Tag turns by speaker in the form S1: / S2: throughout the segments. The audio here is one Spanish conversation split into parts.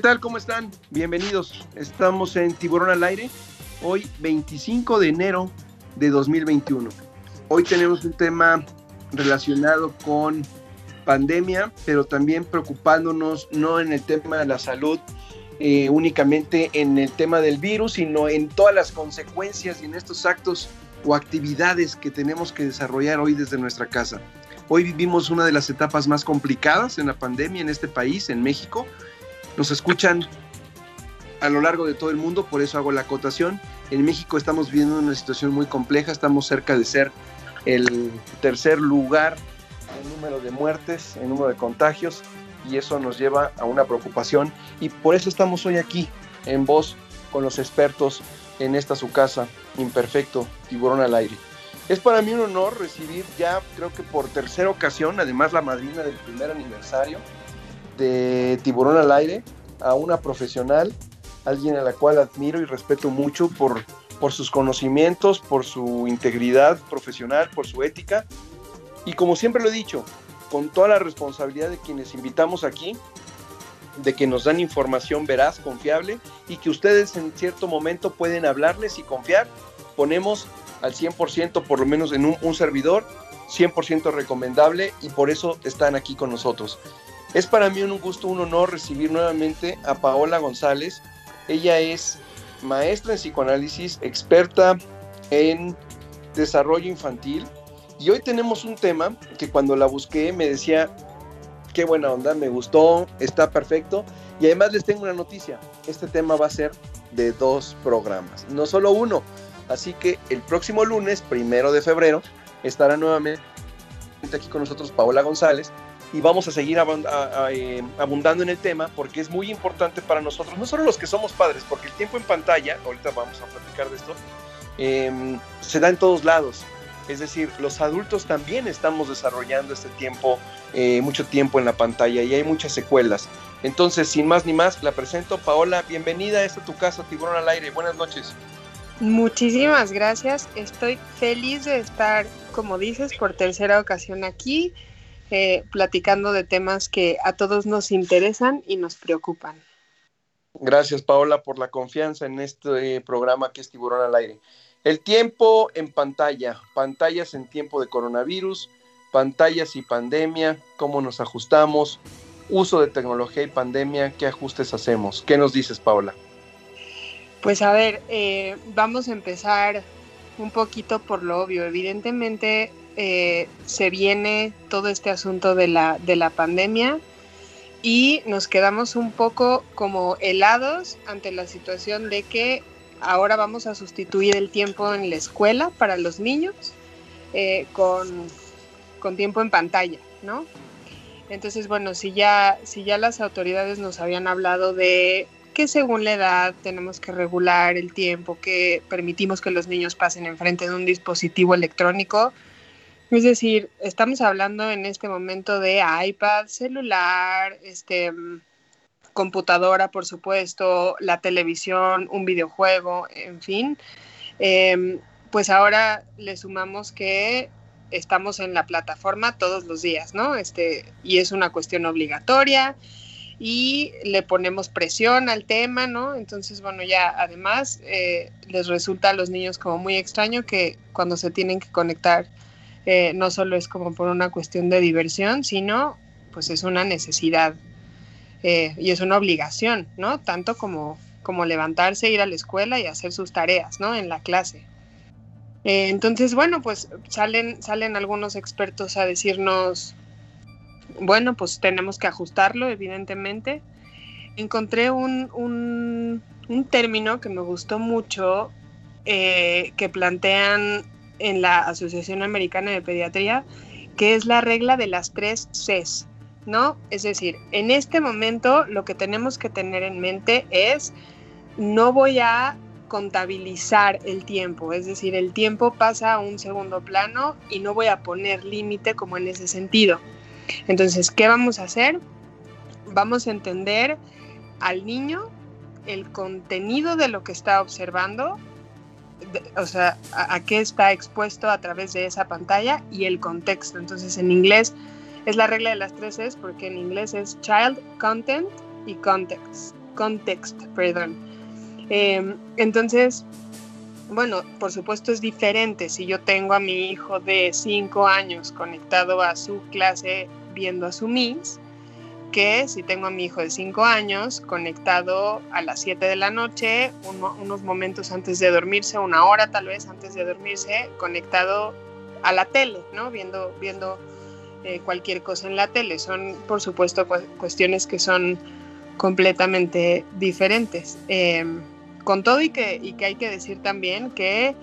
S1: ¿Qué tal? ¿Cómo están? Bienvenidos. Estamos en Tiburón al Aire, hoy 25 de enero de 2021. Hoy tenemos un tema relacionado con pandemia, pero también preocupándonos no en el tema de la salud, eh, únicamente en el tema del virus, sino en todas las consecuencias y en estos actos o actividades que tenemos que desarrollar hoy desde nuestra casa. Hoy vivimos una de las etapas más complicadas en la pandemia en este país, en México, nos escuchan a lo largo de todo el mundo, por eso hago la acotación. En México estamos viviendo una situación muy compleja, estamos cerca de ser el tercer lugar en número de muertes, en número de contagios, y eso nos lleva a una preocupación. Y por eso estamos hoy aquí, en voz con los expertos en esta su casa, Imperfecto, Tiburón al Aire. Es para mí un honor recibir ya, creo que por tercera ocasión, además la madrina del primer aniversario, Tiburón al Aire a una profesional, alguien a la cual admiro y respeto mucho por, por sus conocimientos, por su integridad profesional, por su ética. Y como siempre lo he dicho, con toda la responsabilidad de quienes invitamos aquí, de que nos dan información veraz, confiable y que ustedes en cierto momento pueden hablarles y confiar, ponemos al 100% por lo menos en un, un servidor, 100% recomendable y por eso están aquí con nosotros. Es para mí un gusto, un honor recibir nuevamente a Paola González. Ella es maestra en psicoanálisis, experta en desarrollo infantil. Y hoy tenemos un tema que cuando la busqué me decía, qué buena onda, me gustó, está perfecto. Y además les tengo una noticia, este tema va a ser de dos programas, no solo uno. Así que el próximo lunes, primero de febrero, estará nuevamente aquí con nosotros Paola González y vamos a seguir eh, abundando en el tema porque es muy importante para nosotros, no solo los que somos padres, porque el tiempo en pantalla, ahorita vamos a platicar de esto, em, se da en todos lados. Es decir, los adultos también estamos desarrollando este tiempo, eh, mucho tiempo en la pantalla y hay muchas secuelas. Entonces, sin más ni más, la presento. Paola, bienvenida a esta tu casa, Tiburón al Aire. Buenas noches.
S2: Muchísimas gracias. Estoy feliz de estar, como dices, por tercera ocasión aquí eh, platicando de temas que a todos nos interesan y nos preocupan.
S1: Gracias, Paola, por la confianza en este programa que es Tiburón al Aire. El tiempo en pantalla, pantallas en tiempo de coronavirus, pantallas y pandemia, cómo nos ajustamos, uso de tecnología y pandemia, qué ajustes hacemos. ¿Qué nos dices, Paola?
S2: Pues a ver, eh, vamos a empezar un poquito por lo obvio. Evidentemente, eh, se viene todo este asunto de la, de la pandemia y nos quedamos un poco como helados ante la situación de que ahora vamos a sustituir el tiempo en la escuela para los niños eh, con, con, tiempo en pantalla, ¿no? Entonces, bueno, si ya, si ya las autoridades nos habían hablado de que según la edad tenemos que regular el tiempo que permitimos que los niños pasen enfrente de un dispositivo electrónico, es decir, estamos hablando en este momento de iPad, celular, este, computadora, por supuesto, la televisión, un videojuego, en fin. Em, pues ahora le sumamos que estamos en la plataforma todos los días, ¿no? Este, y es una cuestión obligatoria y le ponemos presión al tema, ¿no? Entonces, bueno, ya además eh, les resulta a los niños como muy extraño que cuando se tienen que conectar eh, no solo es como por una cuestión de diversión, sino pues es una necesidad eh, y es una obligación, ¿no? Tanto como, como levantarse, ir a la escuela y hacer sus tareas, ¿no? En la clase. Eh, entonces, bueno, pues salen, salen algunos expertos a decirnos, bueno, pues tenemos que ajustarlo, evidentemente. Encontré un, un, un término que me gustó mucho, que plantean en la Asociación Americana de Pediatría, que es la regla de las tres Cs, ¿no? Es decir, en este momento lo que tenemos que tener en mente es, no voy a contabilizar el tiempo, es decir, el tiempo pasa a un segundo plano y no voy a poner límite como en ese sentido. Entonces, ¿qué vamos a hacer? Vamos a entender al niño el contenido de lo que está observando o sea, a, qué está expuesto a través de esa pantalla y el contexto. Entonces, en inglés es la regla de las tres es porque en inglés es child, content y context. context, perdón. Em, entonces, bueno, por supuesto es diferente si yo tengo a mi hijo de 5 años conectado a su clase viendo a su Miss, que si tengo a mi hijo de 5 años conectado a las 7 de la noche, unos momentos antes de dormirse, una hora tal vez antes de dormirse, conectado a la tele, ¿no? Viendo, viendo eh, cualquier cosa en la tele. Son, por supuesto, cuestiones que son completamente diferentes. Em, con todo y que, y que hay que decir también que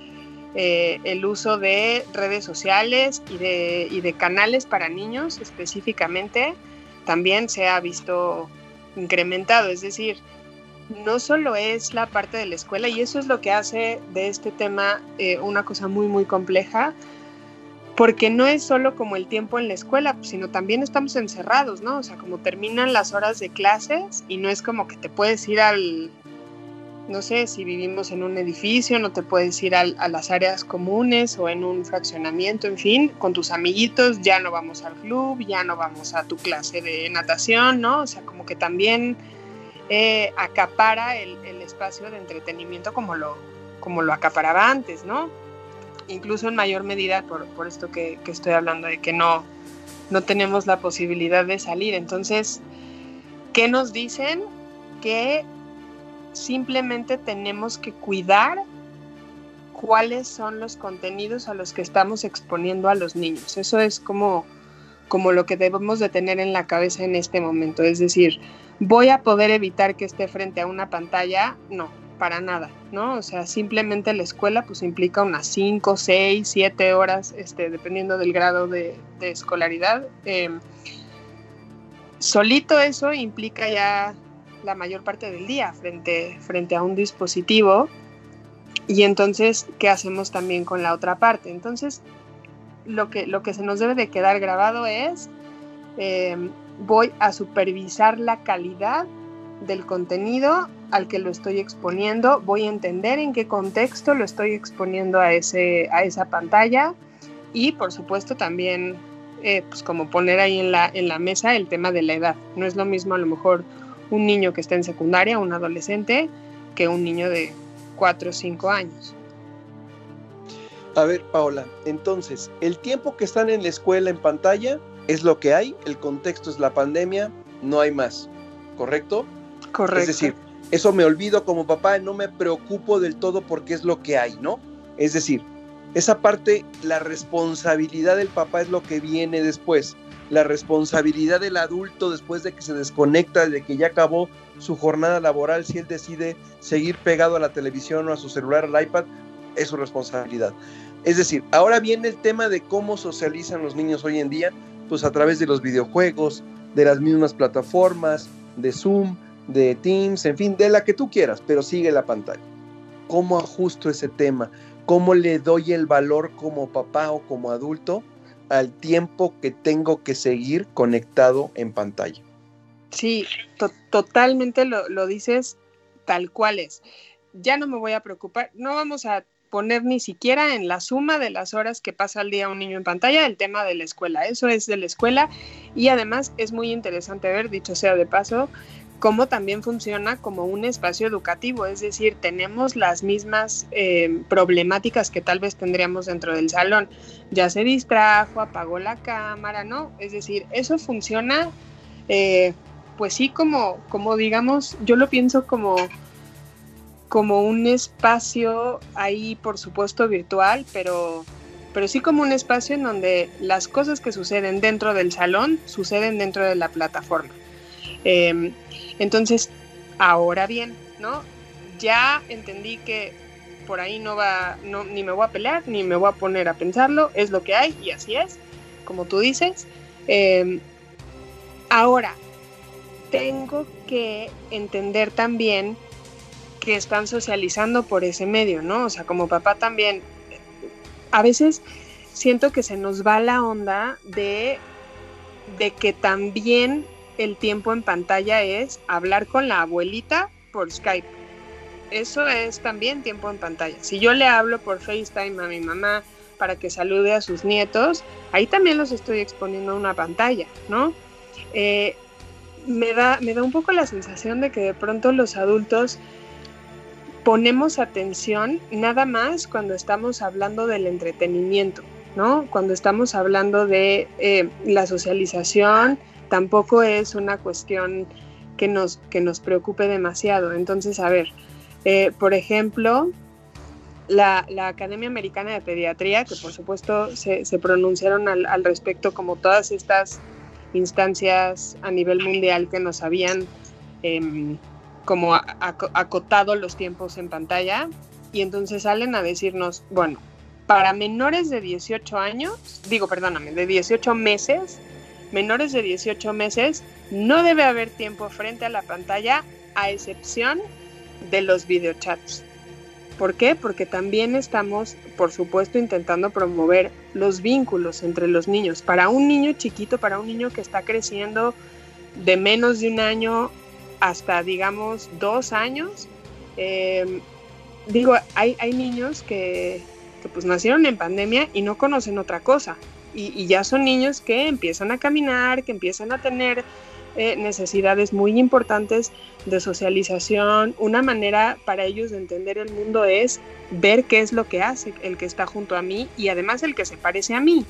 S2: eh, el uso de redes sociales y de, y de canales para niños específicamente también se ha visto incrementado. Es decir, no solo es la parte de la escuela y eso es lo que hace de este tema eh, una cosa muy, muy compleja, porque no es solo como el tiempo en la escuela, sino también estamos encerrados, ¿no? O sea, como terminan las horas de clases y no es como que te puedes ir al, no sé, si vivimos en un edificio, no te puedes ir a las áreas comunes o en un fraccionamiento, en fin, con tus amiguitos, ya no vamos al club, ya no vamos a tu clase de natación, ¿no? O sea, como que también eh, acapara el, espacio de entretenimiento como lo, como lo acaparaba antes, ¿no? Incluso en mayor medida por, por esto que, que, estoy hablando de que no, no tenemos la posibilidad de salir. Entonces, ¿qué nos dicen? Que simplemente tenemos que cuidar cuáles son los contenidos a los que estamos exponiendo a los niños. Eso es como, como lo que debemos de tener en la cabeza en este momento. Es decir, ¿voy a poder evitar que esté frente a una pantalla? No, para nada, ¿no? O sea, simplemente la escuela pues implica unas 5, 6, 7 horas, este, dependiendo del grado de, escolaridad. Em, solito eso implica ya la mayor parte del día frente, frente a un dispositivo. Y entonces, ¿qué hacemos también con la otra parte? Entonces, lo que, lo que se nos debe de quedar grabado es, em, voy a supervisar la calidad del contenido al que lo estoy exponiendo, voy a entender en qué contexto lo estoy exponiendo a, ese, a esa pantalla y por supuesto también eh, pues como poner ahí en la, en la mesa el tema de la edad. No es lo mismo a lo mejor un niño que está en secundaria, un adolescente, que un niño de 4 o 5 años.
S1: A ver, Paola, entonces, el tiempo que están en la escuela en pantalla es lo que hay, el contexto es la pandemia, no hay más, ¿correcto?
S2: Correcto.
S1: Es decir, eso me olvido como papá, no me preocupo del todo porque es lo que hay, ¿no? Es decir, esa parte, la responsabilidad del papá es lo que viene después la responsabilidad del adulto después de que se desconecta, de que ya acabó su jornada laboral, si él decide seguir pegado a la televisión o a su celular, al iPad, es su responsabilidad. Es decir, ahora viene el tema de cómo socializan los niños hoy en día, pues a través de los videojuegos, de las mismas plataformas, de Zoom, de Teams, en fin, de la que tú quieras, pero sigue la pantalla. ¿Cómo ajusto ese tema? ¿Cómo le doy el valor como papá o como adulto al tiempo que tengo que seguir conectado en pantalla.
S2: Sí, totalmente lo, lo, dices tal cual es. Ya no me voy a preocupar, no vamos a poner ni siquiera en la suma de las horas que pasa al día un niño en pantalla el tema de la escuela. Eso es de la escuela y además es muy interesante ver, dicho sea de paso, cómo también funciona como un espacio educativo, es decir, tenemos las mismas eh, problemáticas que tal vez tendríamos dentro del salón. Ya se distrajo, apagó la cámara, ¿no? Es decir, eso funciona, eh, pues sí, como, como digamos, yo lo pienso como, como un espacio ahí, por supuesto, virtual, pero, pero sí como un espacio en donde las cosas que suceden dentro del salón suceden dentro de la plataforma. Em, entonces, ahora bien, ¿no? Ya entendí que por ahí no va, no, ni me voy a pelear, ni me voy a poner a pensarlo, es lo que hay y así es, como tú dices. Em, ahora, tengo que entender también que están socializando por ese medio, ¿no? O sea, como papá también, a veces siento que se nos va la onda de, de que también el tiempo en pantalla es hablar con la abuelita por Skype. Eso es también tiempo en pantalla. Si yo le hablo por FaceTime a mi mamá para que salude a sus nietos, ahí también los estoy exponiendo a una pantalla, ¿no? Eh, me da, me da un poco la sensación de que de pronto los adultos ponemos atención nada más cuando estamos hablando del entretenimiento, ¿no? Cuando estamos hablando de eh, la socialización, tampoco es una cuestión que nos, que nos preocupe demasiado. Entonces, a ver, eh, por ejemplo, la, Academia Americana de Pediatría, que por supuesto se, pronunciaron al, respecto como todas estas instancias a nivel mundial que nos habían em, como acotado los tiempos en pantalla, y entonces salen a decirnos, bueno, para menores de 18 años, digo, perdóname, de 18 meses, menores de 18 meses, no debe haber tiempo frente a la pantalla a excepción de los videochats. ¿Por qué? Porque también estamos, por supuesto, intentando promover los vínculos entre los niños. Para un niño chiquito, para un niño que está creciendo de menos de un año hasta, digamos, dos años, em, digo, hay, hay niños que, que, pues nacieron en pandemia y no conocen otra cosa. Y, ya son niños que empiezan a caminar, que empiezan a tener eh, necesidades muy importantes de socialización. Una manera para ellos de entender el mundo es ver qué es lo que hace el que está junto a mí y además el que se parece a mí.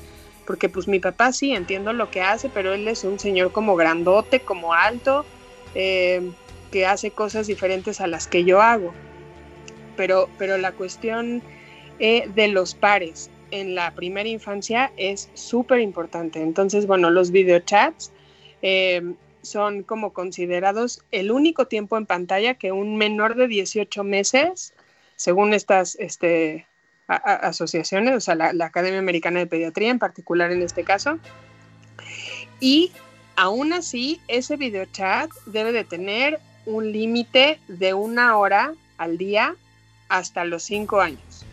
S2: Porque pues mi papá sí entiendo lo que hace, pero él es un señor como grandote, como alto, eh, que hace cosas diferentes a las que yo hago. Pero, pero la cuestión eh, de los pares en la primera infancia es súper importante. Entonces, bueno, los videochats eh, son como considerados el único tiempo en pantalla que un menor de 18 meses, según estas este, asociaciones, o sea, la, Academia Americana de Pediatría en particular en este caso, y aún así ese videochat debe de tener un límite de una hora al día hasta los cinco años.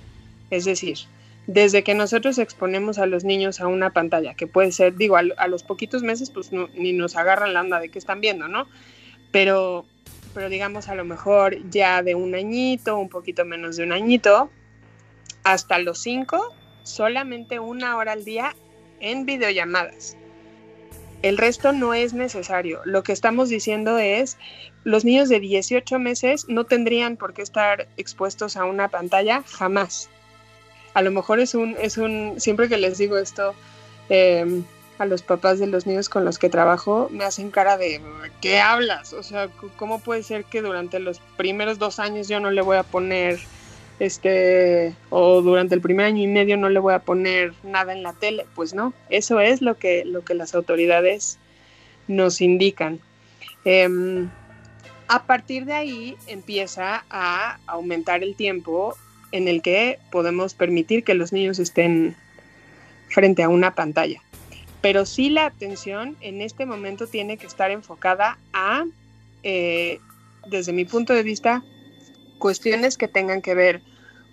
S2: Es decir, desde que nosotros exponemos a los niños a una pantalla, que puede ser, digo, a, los poquitos meses, pues ni nos agarran la onda de qué están viendo, ¿no? Pero, pero digamos a lo mejor ya de un añito, un poquito menos de un añito, hasta los cinco, solamente una hora al día en videollamadas. El resto no es necesario. Lo que estamos diciendo es, los niños de 18 meses no tendrían por qué estar expuestos a una pantalla jamás a lo mejor es un, es un, siempre que les digo esto em, a los papás de los niños con los que trabajo, me hacen cara de, ¿qué hablas? O sea, ¿cómo puede ser que durante los primeros dos años yo no le voy a poner, este, o durante el primer año y medio no le voy a poner nada en la tele? Pues no, eso es lo que, lo que las autoridades nos indican. Em, a partir de ahí empieza a aumentar el tiempo en el que podemos permitir que los niños estén frente a una pantalla. Pero sí la atención en este momento tiene que estar enfocada a, eh, desde mi punto de vista, cuestiones que tengan que ver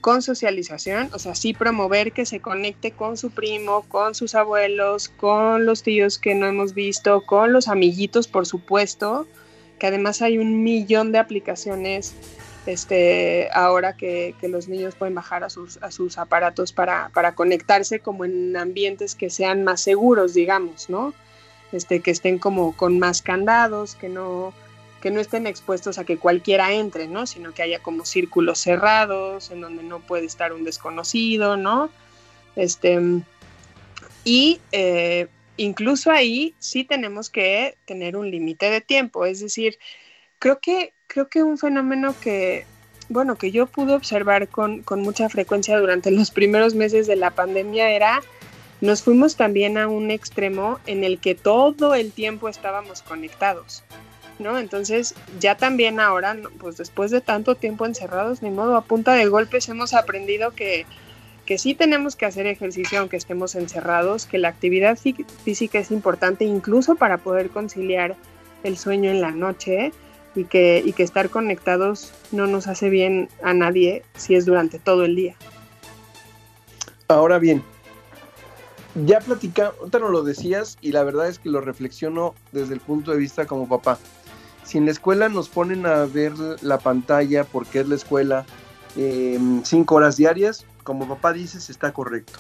S2: con socialización, o sea, sí promover que se conecte con su primo, con sus abuelos, con los tíos que no hemos visto, con los amiguitos, por supuesto, que además hay un millón de aplicaciones este, ahora que, los niños pueden bajar a sus, a sus aparatos para, conectarse como en ambientes que sean más seguros, digamos, ¿no? Este, que estén como con más candados, que no, que no estén expuestos a que cualquiera entre, ¿no? Sino que haya como círculos cerrados en donde no puede estar un desconocido, ¿no? Este, y eh, incluso ahí sí tenemos que tener un límite de tiempo, es decir, creo que creo que un fenómeno que, bueno, que yo pude observar con, mucha frecuencia durante los primeros meses de la pandemia era, nos fuimos también a un extremo en el que todo el tiempo estábamos conectados. ¿no? Entonces, ya también ahora, pues después de tanto tiempo encerrados, ni modo, a punta de golpes hemos aprendido que, que sí tenemos que hacer ejercicio aunque estemos encerrados, que la actividad física es importante incluso para poder conciliar el sueño en la noche, y que, y que estar conectados no nos hace bien a nadie si es durante todo el día.
S1: Ahora bien, ya platicamos, ahorita no lo decías y la verdad es que lo reflexiono desde el punto de vista como papá. Si en la escuela nos ponen a ver la pantalla porque es la escuela em, cinco horas diarias, como papá dices, está correcto.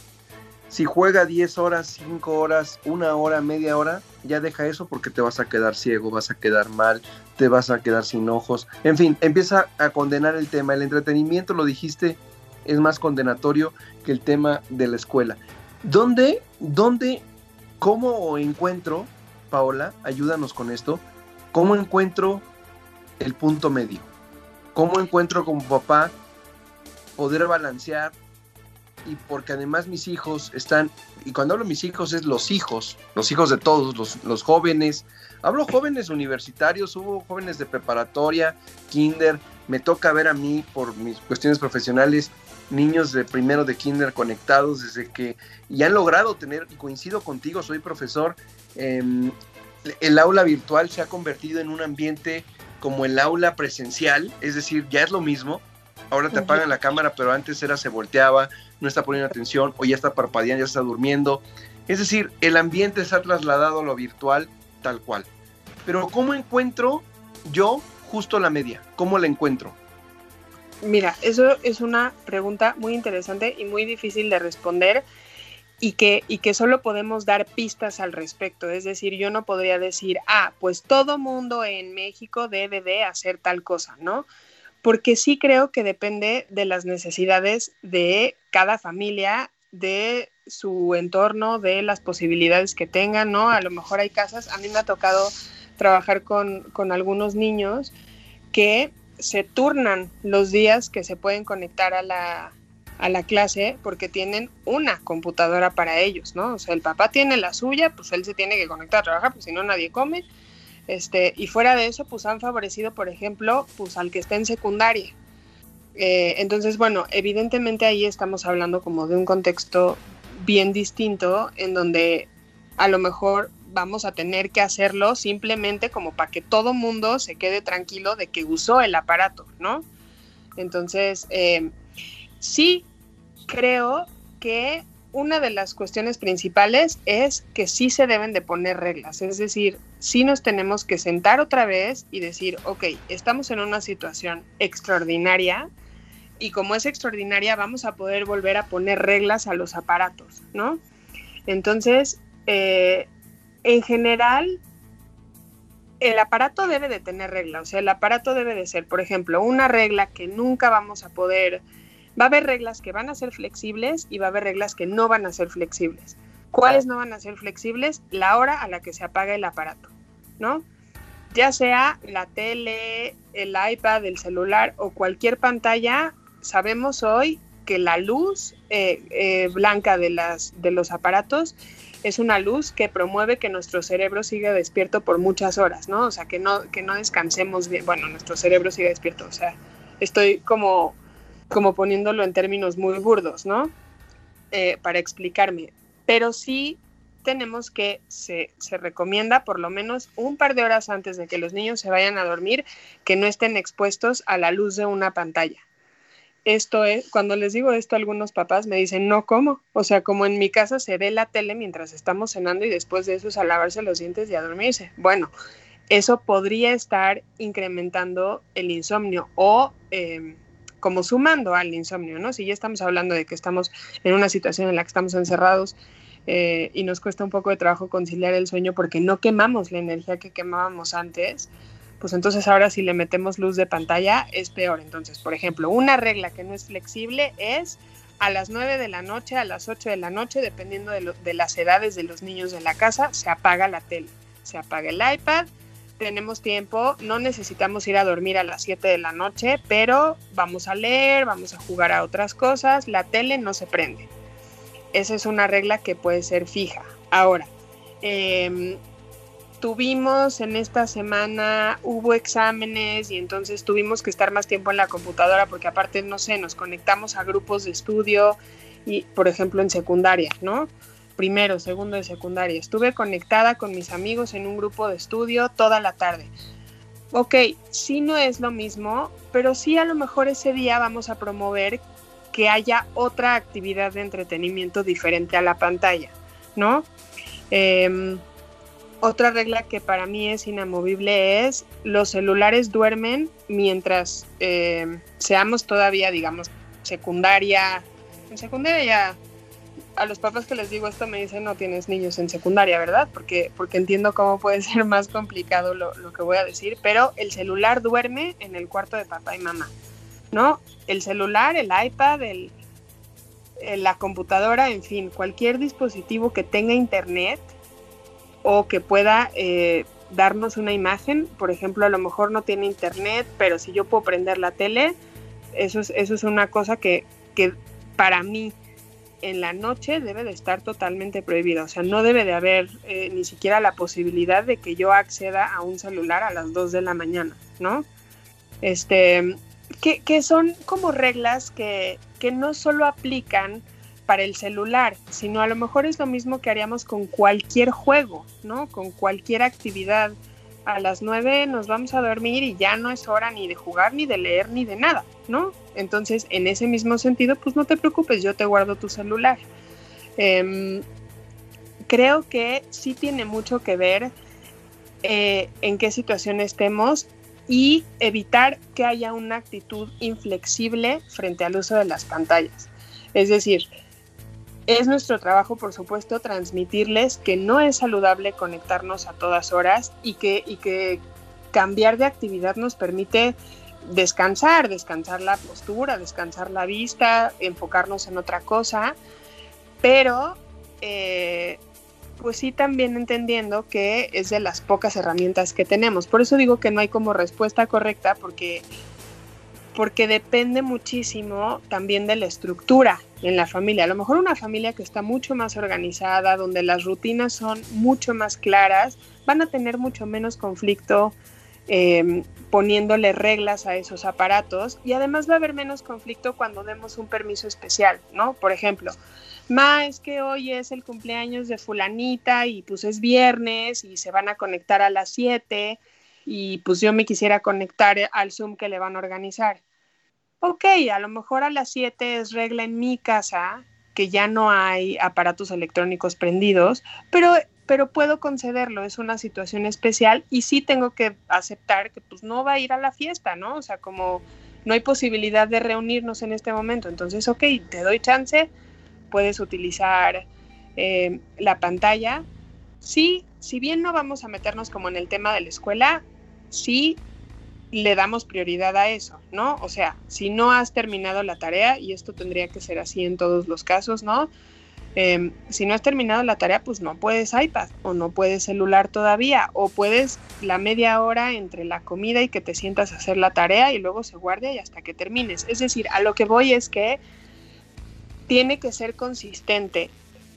S1: Si juega 10 horas, 5 horas, una hora, media hora, ya deja eso porque te vas a quedar ciego, vas a quedar mal, te vas a quedar sin ojos. En fin, empieza a condenar el tema. El entretenimiento, lo dijiste, es más condenatorio que el tema de la escuela. ¿Dónde, dónde, cómo encuentro, Paola, ayúdanos con esto, cómo encuentro el punto medio? ¿Cómo encuentro como papá poder balancear? Y porque además mis hijos están, y cuando hablo mis hijos es los hijos, los hijos de todos, los, los jóvenes, hablo jóvenes universitarios, hubo jóvenes de preparatoria, kinder, me toca ver a mí por mis cuestiones profesionales niños de primero de kinder conectados desde que y han logrado tener, y coincido contigo, soy profesor, em, el aula virtual se ha convertido en un ambiente como el aula presencial, es decir, ya es lo mismo, ahora te apagan la cámara, pero antes era se volteaba, no está poniendo atención, o ya está parpadeando, ya está durmiendo. Es decir, el ambiente se ha trasladado a lo virtual tal cual. Pero ¿cómo encuentro yo justo la media? ¿Cómo la encuentro?
S2: Mira, eso es una pregunta muy interesante y muy difícil de responder y que, y que solo podemos dar pistas al respecto. Es decir, yo no podría decir, ah, pues todo mundo en México debe de hacer tal cosa, ¿no? Porque sí creo que depende de las necesidades de cada familia, de su entorno, de las posibilidades que tengan, ¿no? A lo mejor hay casas, a mí me ha tocado trabajar con, con algunos niños que se turnan los días que se pueden conectar a la, a la clase porque tienen una computadora para ellos, ¿no? O sea, el papá tiene la suya, pues él se tiene que conectar a trabajar, pues si no nadie come. Este, y fuera de eso, pues han favorecido, por ejemplo, pues al que está en secundaria. Eh, entonces, bueno, evidentemente ahí estamos hablando como de un contexto bien distinto en donde a lo mejor vamos a tener que hacerlo simplemente como para que todo mundo se quede tranquilo de que usó el aparato, ¿no? Entonces, eh, sí creo que una de las cuestiones principales es que sí se deben de poner reglas, es decir, sí nos tenemos que sentar otra vez y decir, ok, estamos en una situación extraordinaria y como es extraordinaria vamos a poder volver a poner reglas a los aparatos, ¿no? Entonces, eh, en general, el aparato debe de tener reglas, o sea, el aparato debe de ser, por ejemplo, una regla que nunca vamos a poder, va a haber reglas que van a ser flexibles y va a haber reglas que no van a ser flexibles. ¿Cuáles no van a ser flexibles? La hora a la que se apaga el aparato, ¿no? Ya sea la tele, el iPad, el celular o cualquier pantalla, sabemos hoy que la luz eh, eh, blanca de, las, de los aparatos es una luz que promueve que nuestro cerebro siga despierto por muchas horas, ¿no? O sea, que no, que no descansemos bien, bueno, nuestro cerebro siga despierto, o sea, estoy como, como poniéndolo en términos muy burdos, ¿no? Eh, para explicarme, pero sí tenemos que, se, se recomienda por lo menos un par de horas antes de que los niños se vayan a dormir, que no estén expuestos a la luz de una pantalla esto es, cuando les digo esto algunos papás me dicen, no, ¿cómo? O sea, como en mi casa se ve la tele mientras estamos cenando y después de eso es a lavarse los dientes y a dormirse. Bueno, eso podría estar incrementando el insomnio o em, como sumando al insomnio, ¿no? Si ya estamos hablando de que estamos en una situación en la que estamos encerrados eh, y nos cuesta un poco de trabajo conciliar el sueño porque no quemamos la energía que quemábamos antes, pues entonces ahora si le metemos luz de pantalla es peor. Entonces, por ejemplo, una regla que no es flexible es a las 9 de la noche, a las 8 de la noche, dependiendo de, las edades de los niños de la casa, se apaga la tele, se apaga el iPad, tenemos tiempo, no necesitamos ir a dormir a las 7 de la noche, pero vamos a leer, vamos a jugar a otras cosas, la tele no se prende. Esa es una regla que puede ser fija. Ahora, eh, tuvimos en esta semana, hubo exámenes y entonces tuvimos que estar más tiempo en la computadora porque aparte, no sé, nos conectamos a grupos de estudio y, por ejemplo, en secundaria, ¿no? Primero, segundo de secundaria. Estuve conectada con mis amigos en un grupo de estudio toda la tarde. Ok, sí no es lo mismo, pero sí a lo mejor ese día vamos a promover que haya otra actividad de entretenimiento diferente a la pantalla, ¿no? Eh, otra regla que para mí es inamovible es los celulares duermen mientras eh, seamos todavía, digamos, secundaria. En secundaria ya a los papás que les digo esto me dicen no tienes niños en secundaria, ¿verdad? Porque, porque entiendo cómo puede ser más complicado lo, lo que voy a decir, pero el celular duerme en el cuarto de papá y mamá, ¿no? El celular, el iPad, el, la computadora, en fin, cualquier dispositivo que tenga internet o que pueda eh, darnos una imagen, por ejemplo, a lo mejor no tiene internet, pero si yo puedo prender la tele, eso es, eso es una cosa que, que para mí en la noche debe de estar totalmente prohibida. O sea, no debe de haber eh, ni siquiera la posibilidad de que yo acceda a un celular a las 2 de la mañana, ¿no? Este, que, son como reglas que, que no solo aplican para el celular, sino a lo mejor es lo mismo que haríamos con cualquier juego, ¿no? Con cualquier actividad. A las 9 nos vamos a dormir y ya no es hora ni de jugar, ni de leer, ni de nada, ¿no? Entonces, en ese mismo sentido, pues no te preocupes, yo te guardo tu celular. Em, creo que sí tiene mucho que ver eh, en qué situación estemos y evitar que haya una actitud inflexible frente al uso de las pantallas. Es decir, es nuestro trabajo, por supuesto, transmitirles que no es saludable conectarnos a todas horas y que, y que cambiar de actividad nos permite descansar, descansar la postura, descansar la vista, enfocarnos en otra cosa, pero eh, pues sí también entendiendo que es de las pocas herramientas que tenemos. Por eso digo que no hay como respuesta correcta porque, porque depende muchísimo también de la estructura en la familia. A lo mejor una familia que está mucho más organizada, donde las rutinas son mucho más claras, van a tener mucho menos conflicto Em, poniéndole reglas a esos aparatos y además va a haber menos conflicto cuando demos un permiso especial, ¿no? Por ejemplo, Ma, es que hoy es el cumpleaños de fulanita y pues es viernes y se van a conectar a las 7 y pues yo me quisiera conectar al Zoom que le van a organizar. Ok, a lo mejor a las 7 es regla en mi casa que ya no hay aparatos electrónicos prendidos, pero pero puedo concederlo, es una situación especial y sí tengo que aceptar que pues no va a ir a la fiesta, ¿no? O sea, como no hay posibilidad de reunirnos en este momento, entonces, ok, te doy chance, puedes utilizar eh, la pantalla. Sí, si bien no vamos a meternos como en el tema de la escuela, sí le damos prioridad a eso, ¿no? O sea, si no has terminado la tarea, y esto tendría que ser así en todos los casos, ¿no? Em, si no has terminado la tarea, pues no puedes iPad o no puedes celular todavía o puedes la media hora entre la comida y que te sientas a hacer la tarea y luego se guardia y hasta que termines. Es decir, a lo que voy es que tiene que ser consistente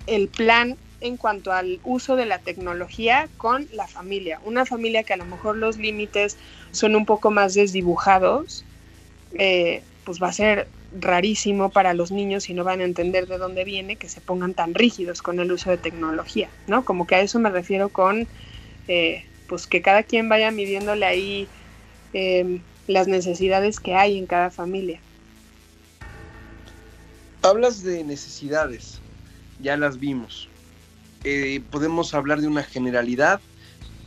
S2: el plan en cuanto al uso de la tecnología con la familia. Una familia que a lo mejor los límites son un poco más desdibujados, eh, pues va a ser rarísimo para los niños y no van a entender de dónde viene que se pongan tan rígidos con el uso de tecnología, ¿no? Como que a eso me refiero con, eh, pues que cada quien vaya midiéndole ahí em, las necesidades que hay en cada familia.
S1: Hablas de necesidades, ya las vimos. Eh, podemos hablar de una generalidad.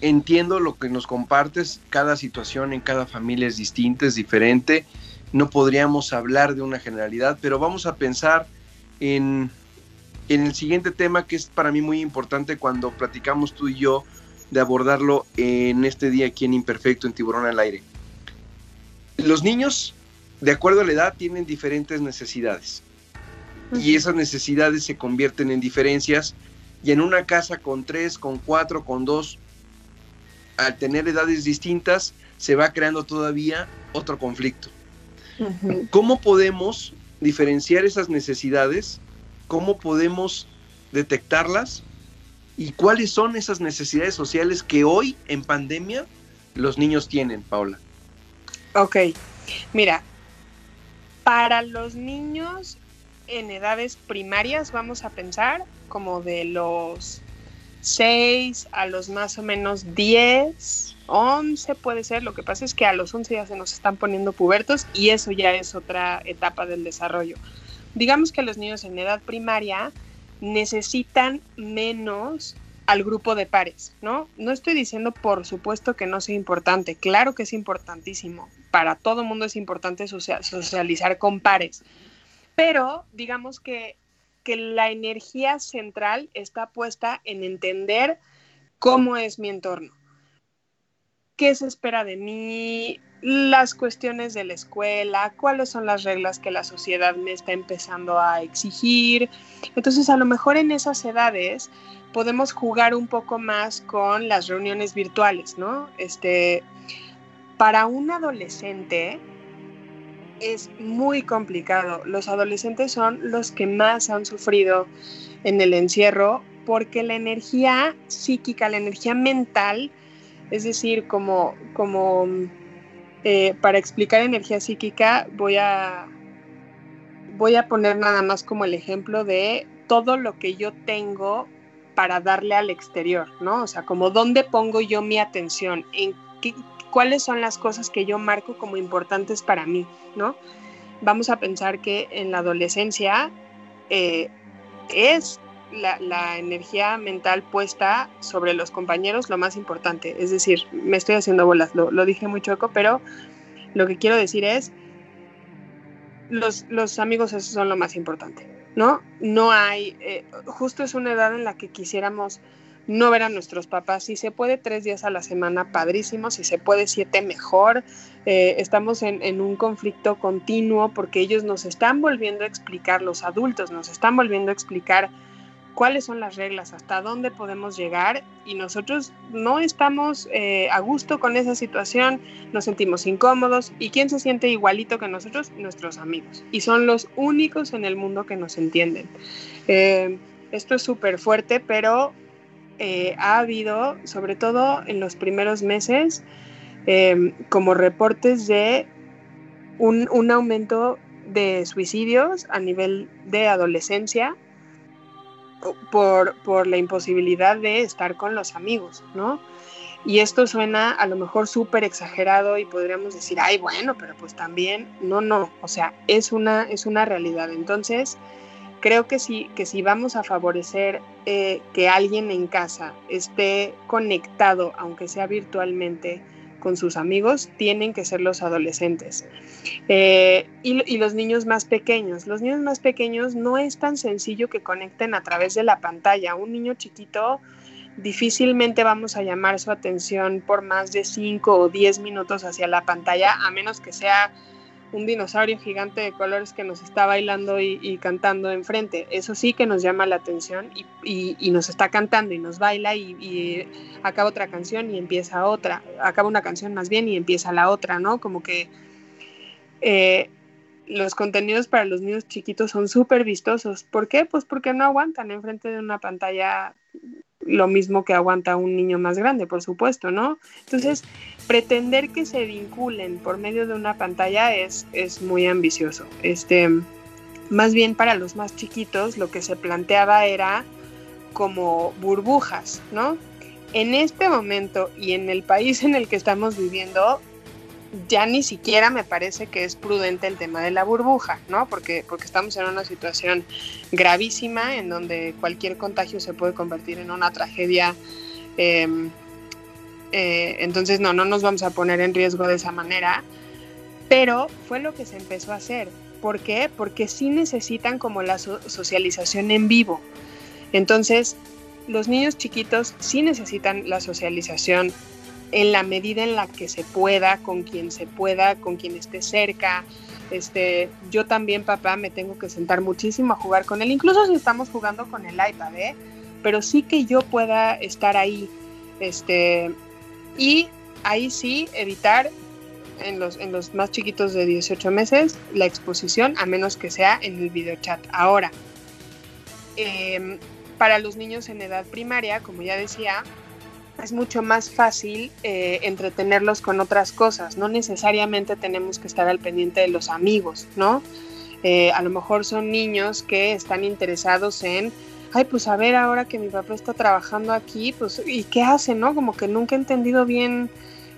S1: Entiendo lo que nos compartes, cada situación en cada familia es distinta, es diferente no podríamos hablar de una generalidad, pero vamos a pensar en, el siguiente tema que es para mí muy importante cuando platicamos tú y yo de abordarlo en este día aquí en Imperfecto, en Tiburón al Aire. Los niños, de acuerdo a la edad, tienen diferentes necesidades. Y esas necesidades se convierten en diferencias. Y en una casa con tres, con cuatro, con dos, al tener edades distintas, se va creando todavía otro conflicto. ¿Cómo podemos diferenciar esas necesidades? ¿Cómo podemos detectarlas? ¿Y cuáles son esas necesidades sociales que hoy en pandemia los niños tienen, Paula?
S2: Ok, mira, para los niños en edades primarias, vamos a pensar como de los 6 a los más o menos 10, 11 puede ser, lo que pasa es que a los 11 ya se nos están poniendo pubertos y eso ya es otra etapa del desarrollo. Digamos que los niños en edad primaria necesitan menos al grupo de pares, ¿no? No estoy diciendo por supuesto que no sea importante, claro que es importantísimo, para todo mundo es importante socializar con pares, pero digamos que porque la energía central está puesta en entender cómo es mi entorno, qué se espera de mí, las cuestiones de la escuela, cuáles son las reglas que la sociedad me está empezando a exigir. Entonces, a lo mejor en esas edades podemos jugar un poco más con las reuniones virtuales, ¿no? Este, para un adolescente es muy complicado. Los adolescentes son los que más han sufrido en el encierro porque la energía psíquica, la energía mental, es decir, como, como eh, para explicar energía psíquica voy a, voy a poner nada más como el ejemplo de todo lo que yo tengo para darle al exterior, ¿no? O sea, como dónde pongo yo mi atención, en qué, cuáles son las cosas que yo marco como importantes para mí, ¿no? Vamos a pensar que en la adolescencia eh, es la, energía mental puesta sobre los compañeros lo más importante. Es decir, me estoy haciendo bolas, lo, dije muy choco, pero lo que quiero decir es, los, los amigos esos son lo más importante, ¿no? No hay, eh, justo es una edad en la que quisiéramos no ver a nuestros papás. Si se puede tres días a la semana, padrísimo. Si se puede siete, mejor. Eh, estamos en, en, un conflicto continuo porque ellos nos están volviendo a explicar, los adultos nos están volviendo a explicar cuáles son las reglas, hasta dónde podemos llegar y nosotros no estamos eh, a gusto con esa situación, nos sentimos incómodos y quién se siente igualito que nosotros, nuestros amigos. Y son los únicos en el mundo que nos entienden. Eh, esto es súper fuerte, pero eh, ha habido, sobre todo en los primeros meses, como reportes de un, un aumento de suicidios a nivel de adolescencia por, por la imposibilidad de estar con los amigos, ¿no? Y esto suena a lo mejor súper exagerado y podríamos decir, ay, bueno, pero pues también, no, no, o sea, es una, es una realidad. Entonces, creo que sí, que si vamos a favorecer eh, que alguien en casa esté conectado, aunque sea virtualmente, con sus amigos tienen que ser los adolescentes. Eh, y, los niños más pequeños. Los niños más pequeños no es tan sencillo que conecten a través de la pantalla. Un niño chiquito difícilmente vamos a llamar su atención por más de 5 o 10 minutos hacia la pantalla, a menos que sea un dinosaurio gigante de colores que nos está bailando y, cantando enfrente. Eso sí que nos llama la atención y, nos está cantando y nos baila y, acaba otra canción y empieza otra, acaba una canción más bien y empieza la otra, ¿no? Como que eh, los contenidos para los niños chiquitos son súper vistosos. ¿Por qué? Pues porque no aguantan enfrente de una pantalla lo mismo que aguanta un niño más grande, por supuesto, ¿no? Entonces, pretender que se vinculen por medio de una pantalla es, es muy ambicioso. Este, más bien para los más chiquitos lo que se planteaba era como burbujas, ¿no? En este momento y en el país en el que estamos viviendo, ya ni siquiera me parece que es prudente el tema de la burbuja, ¿no? Porque, porque estamos en una situación gravísima en donde cualquier contagio se puede convertir en una tragedia. Em, eh, entonces, no, no nos vamos a poner en riesgo de esa manera, pero fue lo que se empezó a hacer. ¿Por qué? Porque sí necesitan como la socialización en vivo. Entonces, los niños chiquitos sí necesitan la socialización en la medida en la que se pueda, con quien se pueda, con quien esté cerca. Este, yo también, papá, me tengo que sentar muchísimo a jugar con él, incluso si estamos jugando con el iPad, ¿eh? pero sí que yo pueda estar ahí. Este, y ahí sí evitar en los, en los más chiquitos de 18 meses la exposición, a menos que sea en el videochat. Ahora, em, para los niños en edad primaria, como ya decía, es mucho más fácil eh, entretenerlos con otras cosas. No necesariamente tenemos que estar al pendiente de los amigos, ¿no? Eh, a lo mejor son niños que están interesados en, ay, pues a ver, ahora que mi papá está trabajando aquí, pues, ¿y qué hace, no? Como que nunca he entendido bien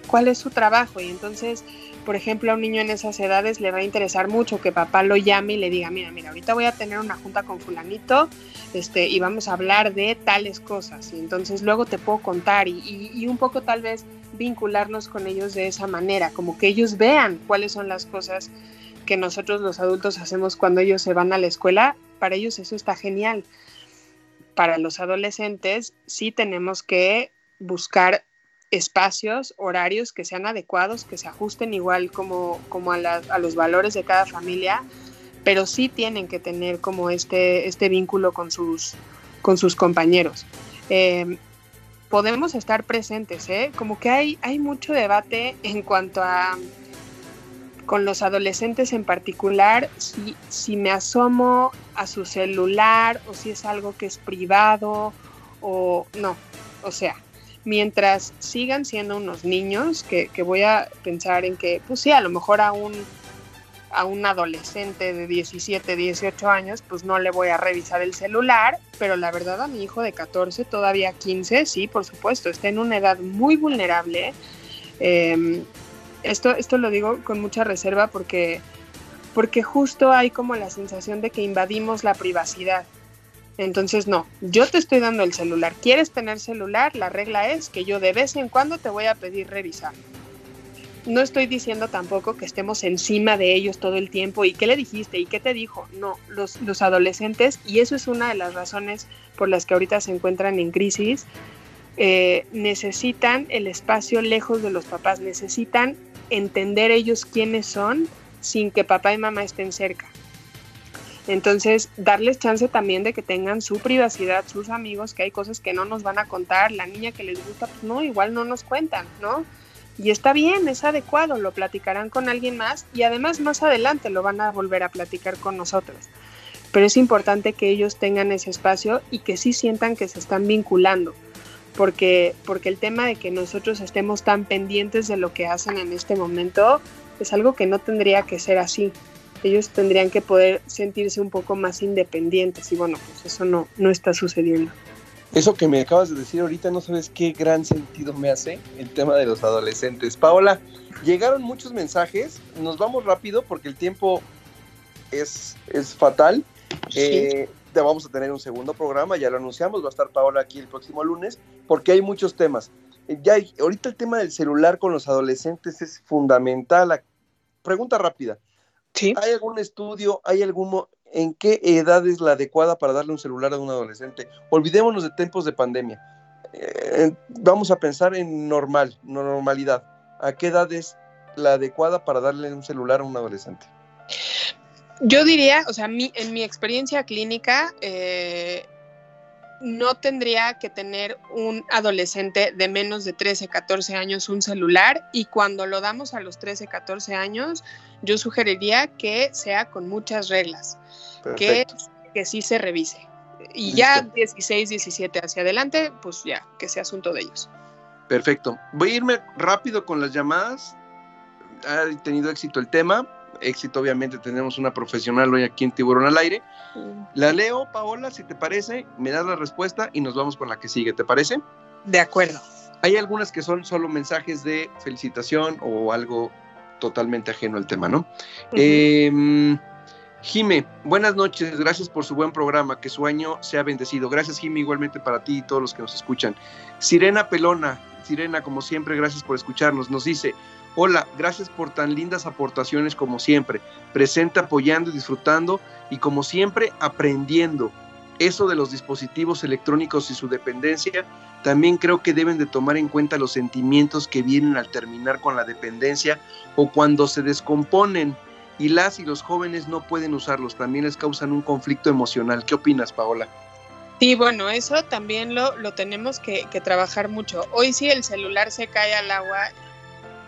S2: cuál es su trabajo. Y entonces, por ejemplo, a un niño en esas edades le va a interesar mucho que papá lo llame y le diga, mira, mira, ahorita voy a tener una junta con fulanito este, y vamos a hablar de tales cosas. Y entonces luego te puedo contar y, un poco tal vez vincularnos con ellos de esa manera, como que ellos vean cuáles son las cosas que nosotros los adultos hacemos cuando ellos se van a la escuela para ellos eso está genial. Para los adolescentes sí tenemos que buscar espacios, horarios que sean adecuados, que se ajusten igual como, como a, los valores de cada familia, pero sí tienen que tener como este, este vínculo con sus, con sus compañeros. Eh, podemos estar presentes, ¿eh? Como que hay, hay mucho debate en cuanto a con los adolescentes en particular, si, si me asomo a su celular o si es algo que es privado o no. O sea, mientras sigan siendo unos niños, que, que, voy a pensar en que, pues sí, a lo mejor a un, a un adolescente de 17, 18 años, pues no le voy a revisar el celular, pero la verdad a mi hijo de 14, todavía 15, sí, por supuesto, está en una edad muy vulnerable. Em, esto, esto lo digo con mucha reserva porque, porque justo hay como la sensación de que invadimos la privacidad. Entonces, no, yo te estoy dando el celular. ¿Quieres tener celular? La regla es que yo de vez en cuando te voy a pedir revisar. No estoy diciendo tampoco que estemos encima de ellos todo el tiempo y qué le dijiste y qué te dijo. No, los, los adolescentes, y eso es una de las razones por las que ahorita se encuentran en crisis, eh, necesitan el espacio lejos de los papás, necesitan entender ellos quiénes son sin que papá y mamá estén cerca. Entonces, darles chance también de que tengan su privacidad, sus amigos, que hay cosas que no nos van a contar, la niña que les gusta, pues no, igual no nos cuentan, ¿no? Y está bien, es adecuado, lo platicarán con alguien más y además más adelante lo van a volver a platicar con nosotros. Pero es importante que ellos tengan ese espacio y que sí sientan que se están vinculando, porque, porque el tema de que nosotros estemos tan pendientes de lo que hacen en este momento es algo que no tendría que ser así ellos tendrían que poder sentirse un poco más independientes y bueno, pues eso no, no está sucediendo.
S1: Eso que me acabas de decir ahorita no sabes qué gran sentido me hace el tema de los adolescentes. Paola, llegaron muchos mensajes, nos vamos rápido porque el tiempo es, es fatal. Eh, vamos a tener un segundo programa, ya lo anunciamos, va a estar Paola aquí el próximo lunes, porque hay muchos temas. Ya ahorita el tema del celular con los adolescentes es fundamental. Pregunta rápida. ¿Hay algún estudio, hay algún en qué edad es la adecuada para darle un celular a un adolescente? Olvidémonos de tiempos de pandemia. Eh, vamos a pensar en normal, normalidad. ¿A qué edad es la adecuada para darle un celular a un adolescente?
S2: Yo diría, o sea, en mi experiencia clínica, eh, no tendría que tener un adolescente de menos de 13, 14 años un celular y cuando lo damos a los 13, 14 años, yo sugeriría que sea con muchas reglas, que, que sí se revise. Y ya 16, 17 hacia adelante, pues ya, que sea asunto de ellos.
S1: Perfecto. Voy a irme rápido con las llamadas. Ha tenido éxito el tema éxito, obviamente tenemos una profesional hoy aquí en Tiburón al Aire. La leo, Paola, si te parece, me das la respuesta y nos vamos con la que sigue, ¿te parece?
S2: De acuerdo.
S1: Hay algunas que son solo mensajes de felicitación o algo totalmente ajeno al tema, ¿no? Em, Jime, buenas noches, gracias por su buen programa, que su año sea bendecido. Gracias, Jime, igualmente para ti y todos los que nos escuchan. Sirena Pelona, Sirena, como siempre, gracias por escucharnos. Nos dice, Hola, gracias por tan lindas aportaciones como siempre, presente apoyando y disfrutando y como siempre aprendiendo. Eso de los dispositivos electrónicos y su dependencia, también creo que deben de tomar en cuenta los sentimientos que vienen al terminar con la dependencia o cuando se descomponen y las y los jóvenes no pueden usarlos, también les causan un conflicto emocional. ¿Qué opinas, Paola?
S2: Sí, bueno, eso también lo, lo tenemos que, que, trabajar mucho. Hoy si el celular se cae al agua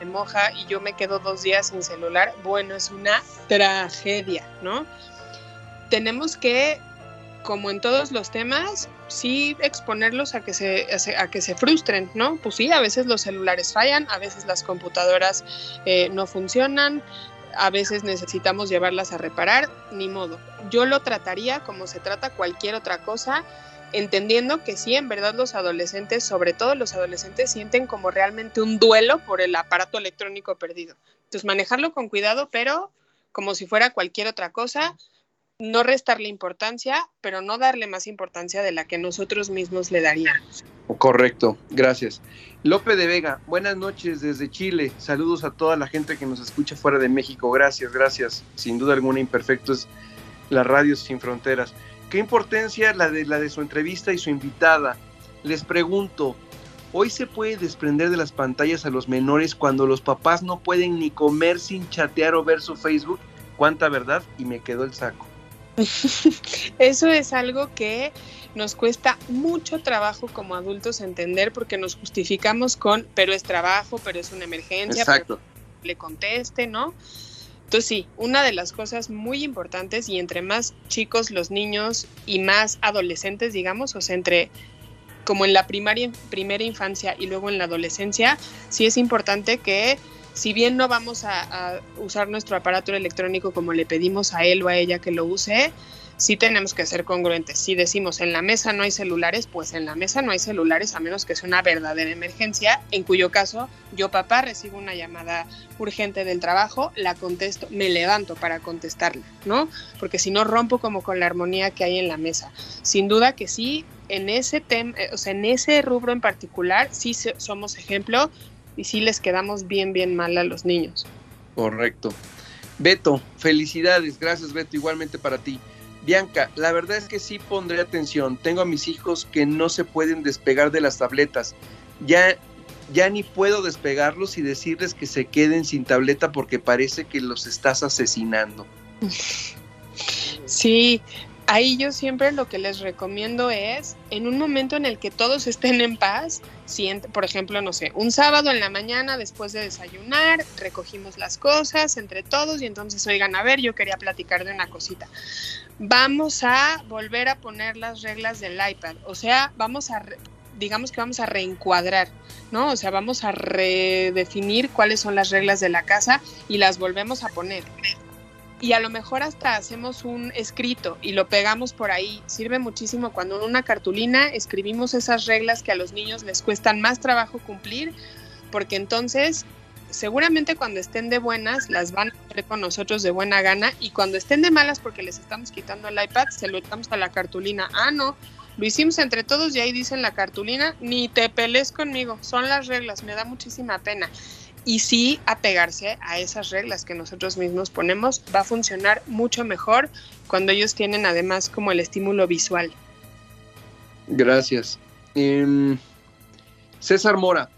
S2: moja y yo me quedo dos días sin celular, bueno, es una tragedia, ¿no? Tenemos que, como en todos los temas, sí exponerlos a que se, a que se frustren, ¿no? Pues sí, a veces los celulares fallan, a veces las computadoras eh, no funcionan, a veces necesitamos llevarlas a reparar, ni modo. Yo lo trataría como se trata cualquier otra cosa, entendiendo que sí, en verdad los adolescentes, sobre todo los adolescentes, sienten como realmente un duelo por el aparato electrónico perdido. Entonces, manejarlo con cuidado, pero como si fuera cualquier otra cosa, no restarle importancia, pero no darle más importancia de la que nosotros mismos le daríamos.
S1: Correcto, gracias. Lope de Vega, buenas noches desde Chile. Saludos a toda la gente que nos escucha fuera de México. Gracias, gracias. Sin duda alguna, Imperfecto es la radio sin fronteras. ¿Qué importancia la de, la de su entrevista y su invitada? Les pregunto, ¿hoy se puede desprender de las pantallas a los menores cuando los papás no pueden ni comer sin chatear o ver su Facebook? ¿Cuánta verdad? Y me quedó el saco.
S2: Eso es algo que nos cuesta mucho trabajo como adultos entender porque nos justificamos con, pero es trabajo, pero es una emergencia,
S1: Exacto.
S2: le conteste, ¿no? Entonces sí, una de las cosas muy importantes y entre más chicos los niños y más adolescentes, digamos, o sea, entre como en la primaria, primera infancia y luego en la adolescencia, sí es importante que si bien no vamos a, usar nuestro aparato electrónico como le pedimos a él o a ella que lo use, sí tenemos que ser congruentes. Si decimos en la mesa no hay celulares, pues en la mesa no hay celulares a menos que sea una verdadera emergencia, en cuyo caso yo papá recibo una llamada urgente del trabajo, la contesto, me levanto para contestarla, ¿no? Porque si no rompo como con la armonía que hay en la mesa. Sin duda que sí, en ese tema, o sea, en ese rubro en particular, sí somos ejemplo y sí les quedamos bien, bien mal a los niños.
S1: Correcto. Beto, felicidades, gracias Beto, igualmente para ti. Bianca, la verdad es que sí pondré atención. Tengo a mis hijos que no se pueden despegar de las tabletas. Ya, ya ni puedo despegarlos y decirles que se queden sin tableta porque parece que los estás asesinando.
S2: Sí, ahí yo siempre lo que les recomiendo es, en un momento en el que todos estén en paz, si, por ejemplo, no sé, un sábado en la mañana después de desayunar, recogimos las cosas entre todos y entonces, oigan, a ver, yo quería platicar de una cosita. Vamos a volver a poner las reglas del iPad, o sea, vamos a, digamos que vamos a reencuadrar, ¿no? O sea, vamos a redefinir cuáles son las reglas de la casa y las volvemos a poner y a lo mejor hasta hacemos un escrito y lo pegamos por ahí. Sirve muchísimo cuando en una cartulina escribimos esas reglas que a los niños les cuestan más trabajo cumplir, porque entonces seguramente cuando estén de buenas las van a hacer con nosotros de buena gana y cuando estén de malas porque les estamos quitando el iPad, se lo echamos a la cartulina. Ah, no, lo hicimos entre todos y ahí dice en la cartulina, ni te pelees conmigo, son las reglas, me da muchísima pena y sí apegarse a esas reglas que nosotros mismos ponemos va a funcionar mucho mejor cuando ellos tienen además como el estímulo visual.
S1: Gracias. Eh, César Mora,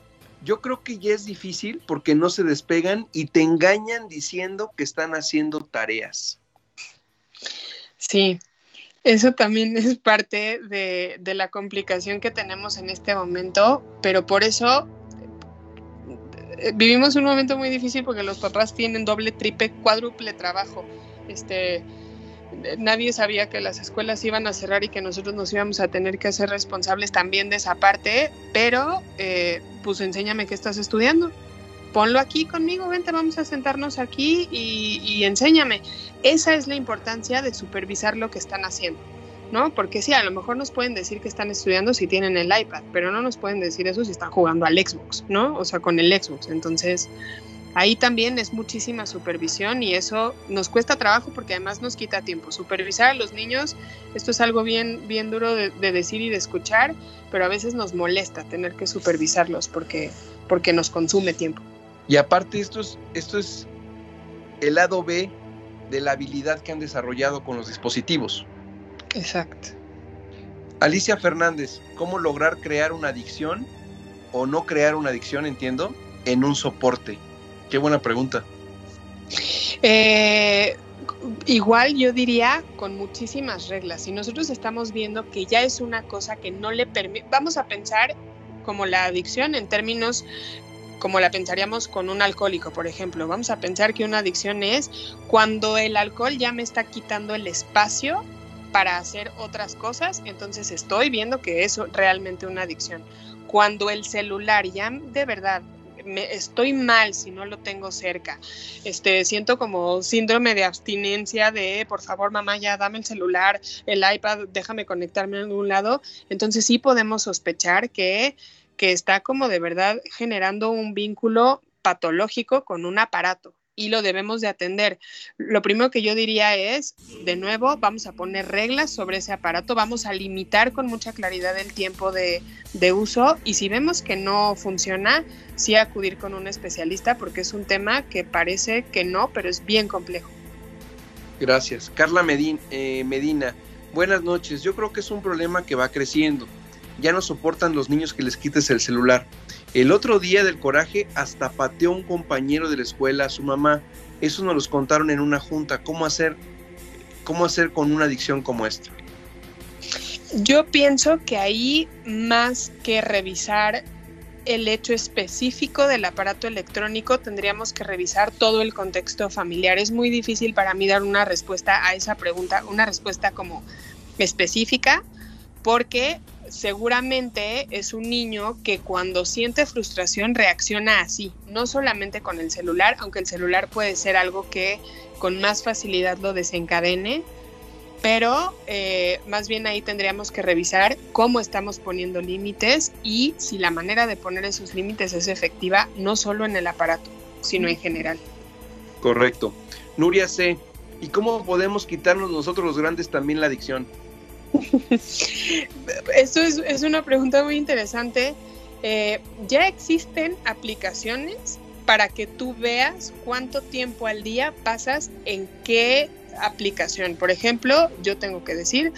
S1: yo creo que ya es difícil porque no se despegan y te engañan diciendo que están haciendo tareas.
S2: Sí, eso también es parte de, de la complicación que tenemos en este momento, pero por eso vivimos un momento muy difícil porque los papás tienen doble, triple, cuádruple trabajo. Este, nadie sabía que las escuelas iban a cerrar y que nosotros nos íbamos a tener que hacer responsables también de esa parte, pero eh, pues enséñame qué estás estudiando. Ponlo aquí conmigo, vente, vamos a sentarnos aquí y, y enséñame. Esa es la importancia de supervisar lo que están haciendo. ¿No? Porque sí, a lo mejor nos pueden decir que están estudiando si tienen el iPad, pero no nos pueden decir eso si están jugando al Xbox, ¿no? O sea, con el Xbox. Entonces, ahí también es muchísima supervisión y eso nos cuesta trabajo porque además nos quita tiempo. Supervisar a los niños, esto es algo bien, bien duro de, de decir y de escuchar, pero a veces nos molesta tener que supervisarlos porque, porque nos consume tiempo.
S1: Y aparte, esto es, esto es el lado B de la habilidad que han desarrollado con los dispositivos.
S2: Exacto.
S1: Alicia Fernández, ¿cómo lograr crear una adicción o no crear una adicción, entiendo, en un soporte? Qué buena pregunta.
S2: Eh, igual yo diría con muchísimas reglas. Si nosotros estamos viendo que ya es una cosa que no le permite, vamos a pensar como la adicción en términos como la pensaríamos con un alcohólico, por ejemplo. Vamos a pensar que una adicción es cuando el alcohol ya me está quitando el espacio para hacer otras cosas, entonces estoy viendo que es realmente una adicción. Cuando el celular ya de verdad me, estoy mal si no lo tengo cerca. Este, siento como síndrome de abstinencia de, por favor, mamá, ya dame el celular, el iPad, déjame conectarme a algún lado. Entonces sí podemos sospechar que, que está como de verdad generando un vínculo patológico con un aparato y lo debemos de atender. Lo primero que yo diría es, de nuevo, vamos a poner reglas sobre ese aparato, vamos a limitar con mucha claridad el tiempo de, de, uso y si vemos que no funciona, sí acudir con un especialista porque es un tema que parece que no, pero es bien complejo.
S1: Gracias. Carla eh, Medina, buenas noches. Yo creo que es un problema que va creciendo. Ya no soportan los niños que les quites el celular. El otro día del coraje hasta pateó un compañero de la escuela a su mamá. Eso nos los contaron en una junta. ¿Cómo hacer, cómo hacer con una adicción como esta?
S2: Yo pienso que ahí más que revisar el hecho específico del aparato electrónico, tendríamos que revisar todo el contexto familiar. Es muy difícil para mí dar una respuesta a esa pregunta, una respuesta como específica, porque seguramente es un niño que cuando siente frustración reacciona así, no solamente con el celular, aunque el celular puede ser algo que con más facilidad lo desencadene, pero eh, más bien ahí tendríamos que revisar cómo estamos poniendo límites y si la manera de poner esos límites es efectiva, no solo en el aparato, sino en general.
S1: Correcto. Nuria C., ¿y cómo podemos quitarnos nosotros los grandes también la adicción?
S2: Esto es, una pregunta muy interesante. Eh, ya existen aplicaciones para que tú veas cuánto tiempo al día pasas en qué aplicación. Por ejemplo, yo tengo que decir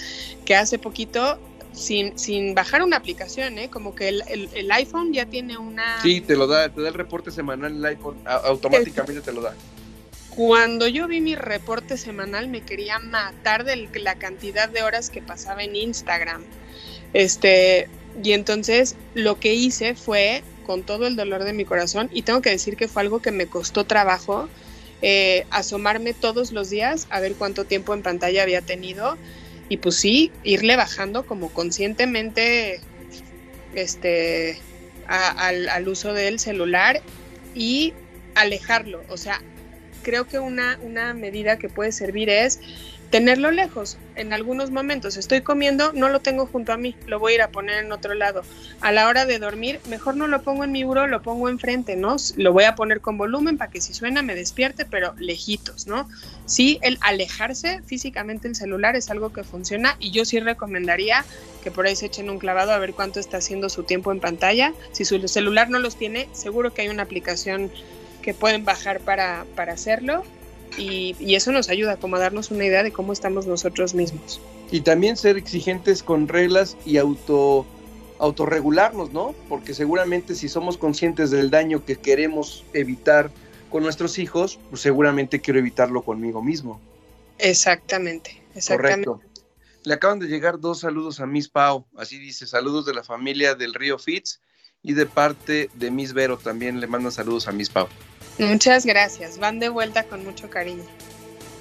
S2: que hace poquito sin, sin, bajar una aplicación, ¿eh? como que el, iPhone ya tiene una...
S1: Sí, te lo da, te da el reporte semanal el iPhone, automáticamente te lo da.
S2: Cuando yo vi mi reporte semanal me quería matar de la cantidad de horas que pasaba en Instagram. Este, y entonces lo que hice fue, con todo el dolor de mi corazón, y tengo que decir que fue algo que me costó trabajo, eh, asomarme todos los días a ver cuánto tiempo en pantalla había tenido y pues sí, irle bajando como conscientemente este, al, al, uso del celular y alejarlo. O sea, creo que una, una medida que puede servir es tenerlo lejos. En algunos momentos estoy comiendo, no lo tengo junto a mí, lo voy a ir a poner en otro lado. A la hora de dormir, mejor no lo pongo en mi buró, lo pongo enfrente, ¿no? Lo voy a poner con volumen para que si suena me despierte, pero lejitos, ¿no? Sí, el alejarse físicamente el celular es algo que funciona y yo sí recomendaría que por ahí se echen un clavado a ver cuánto está haciendo su tiempo en pantalla. Si su celular no los tiene, seguro que hay una aplicación que pueden bajar para, para hacerlo y, eso nos ayuda como a darnos una idea de cómo estamos nosotros mismos.
S1: Y también ser exigentes con reglas y auto autorregularnos, ¿no? Porque seguramente si somos conscientes del daño que queremos evitar con nuestros hijos, pues seguramente quiero evitarlo conmigo mismo.
S2: Exactamente, exactamente. Correcto.
S1: Le acaban de llegar dos saludos a Miss Pau, así dice, saludos de la familia del Río Fitz y de parte de Miss Vero también le mandan saludos a Miss Pau.
S2: Muchas gracias, van de vuelta con mucho cariño.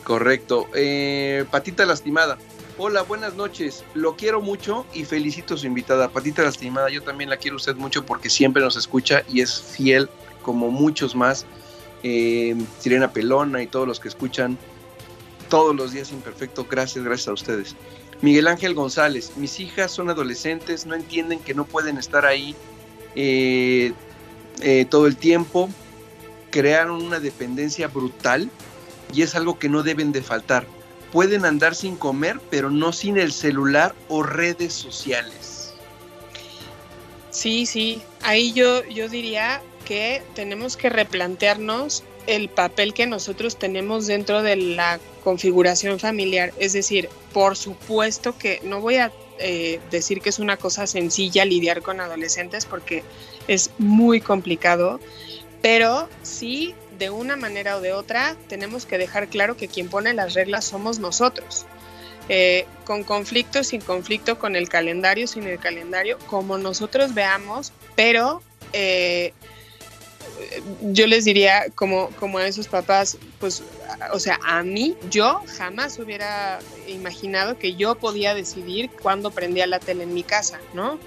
S1: Correcto. Eh, Patita Lastimada. Hola, buenas noches. Lo quiero mucho y felicito a su invitada. Patita Lastimada, yo también la quiero usted mucho porque siempre nos escucha y es fiel como muchos más. Eh, Sirena Pelona y todos los que escuchan todos los días imperfecto. Gracias, gracias a ustedes. Miguel Ángel González, mis hijas son adolescentes, no entienden que no pueden estar ahí eh, todo el tiempo crearon una dependencia brutal y es algo que no deben de faltar. Pueden andar sin comer, pero no sin el celular o redes sociales.
S2: Sí, sí, ahí yo, yo diría que tenemos que replantearnos el papel que nosotros tenemos dentro de la configuración familiar. Es decir, por supuesto que no voy a eh, decir que es una cosa sencilla lidiar con adolescentes porque es muy complicado pero sí, de una manera o de otra, tenemos que dejar claro que quien pone las reglas somos nosotros. Eh, con conflicto, sin conflicto, con el calendario, sin el calendario, como nosotros veamos, pero eh, yo les diría como, como a esos papás, pues, o sea, a mí, yo jamás hubiera imaginado que yo podía decidir cuándo prendía la tele en mi casa, ¿no?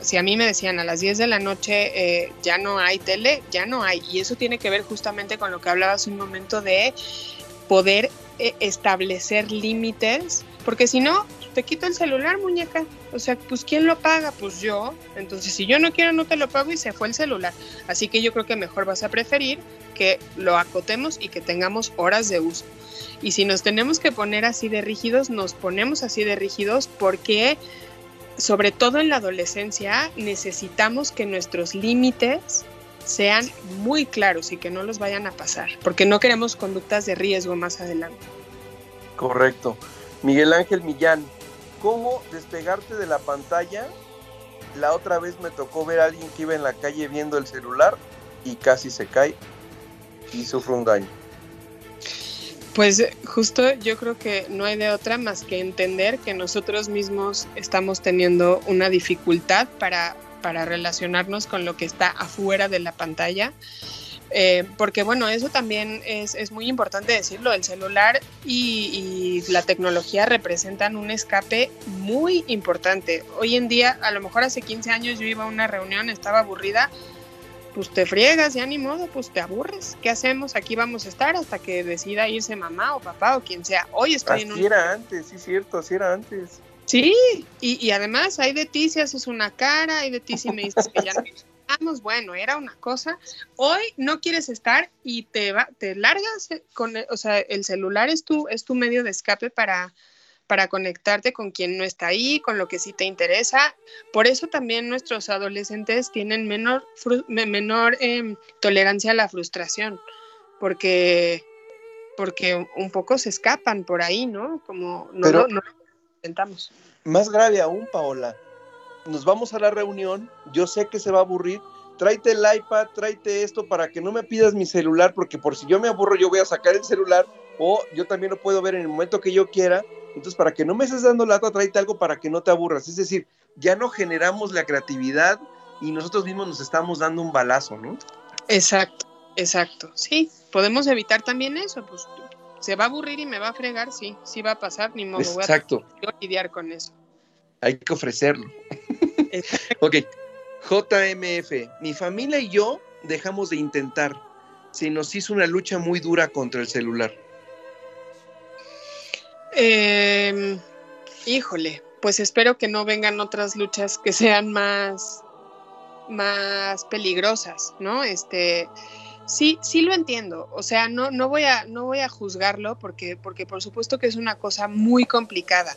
S2: Si a mí me decían a las 10 de la noche eh, ya no hay tele, ya no hay. Y eso tiene que ver justamente con lo que hablabas un momento de poder eh, establecer límites, porque si no, te quito el celular, muñeca. O sea, pues ¿quién lo paga? Pues yo. Entonces, si yo no quiero, no te lo pago y se fue el celular. Así que yo creo que mejor vas a preferir que lo acotemos y que tengamos horas de uso. Y si nos tenemos que poner así de rígidos, nos ponemos así de rígidos porque sobre todo en la adolescencia, necesitamos que nuestros límites sean muy claros y que no los vayan a pasar, porque no queremos conductas de riesgo más adelante.
S1: Correcto. Miguel Ángel Millán, ¿cómo despegarte de la pantalla? La otra vez me tocó ver a alguien que iba en la calle viendo el celular y casi se cae y sufre un daño.
S2: Pues justo yo creo que no hay de otra más que entender que nosotros mismos estamos teniendo una dificultad para, para relacionarnos con lo que está afuera de la pantalla. Eh, porque bueno, eso también es, es, muy importante decirlo, el celular y, y, la tecnología representan un escape muy importante. Hoy en día, a lo mejor hace 15 años yo iba a una reunión, estaba aburrida, pues te friegas, ya ni modo, pues te aburres. ¿Qué hacemos? Aquí vamos a estar hasta que decida irse mamá o papá o quien sea. Hoy estoy
S1: en un... era antes, sí, cierto, así era antes.
S2: Sí, y, y, además hay de ti si haces una cara, hay de ti si me dices que ya no estamos, bueno, era una cosa. Hoy no quieres estar y te va, te largas con, o sea, el celular es tu, es tu medio de escape para, para conectarte con quien no está ahí, con lo que sí te interesa. Por eso también nuestros adolescentes tienen menor, menor eh, tolerancia a la frustración, porque, porque un poco se escapan por ahí, ¿no? Como no,
S1: Pero,
S2: lo, no intentamos.
S1: Más grave aún, Paola, nos vamos a la reunión, yo sé que se va a aburrir, tráete el iPad, tráete esto para que no me pidas mi celular, porque por si yo me aburro yo voy a sacar el celular o yo también lo puedo ver en el momento que yo quiera entonces, para que no me estés dando lata, tráete algo para que no te aburras. Es decir, ya no generamos la creatividad y nosotros mismos nos estamos dando un balazo, ¿no?
S2: Exacto, exacto. Sí, podemos evitar también eso. Pues se va a aburrir y me va a fregar, sí, sí va a pasar, ni modo.
S1: Exacto.
S2: Voy a lidiar con eso.
S1: Hay que ofrecerlo. ok. JMF, mi familia y yo dejamos de intentar. Se nos hizo una lucha muy dura contra el celular.
S2: Eh, híjole, pues espero que no vengan otras luchas que sean más, más peligrosas, ¿no? Este, sí, sí lo entiendo. O sea, no, no voy a, no voy a juzgarlo porque, porque por supuesto que es una cosa muy complicada.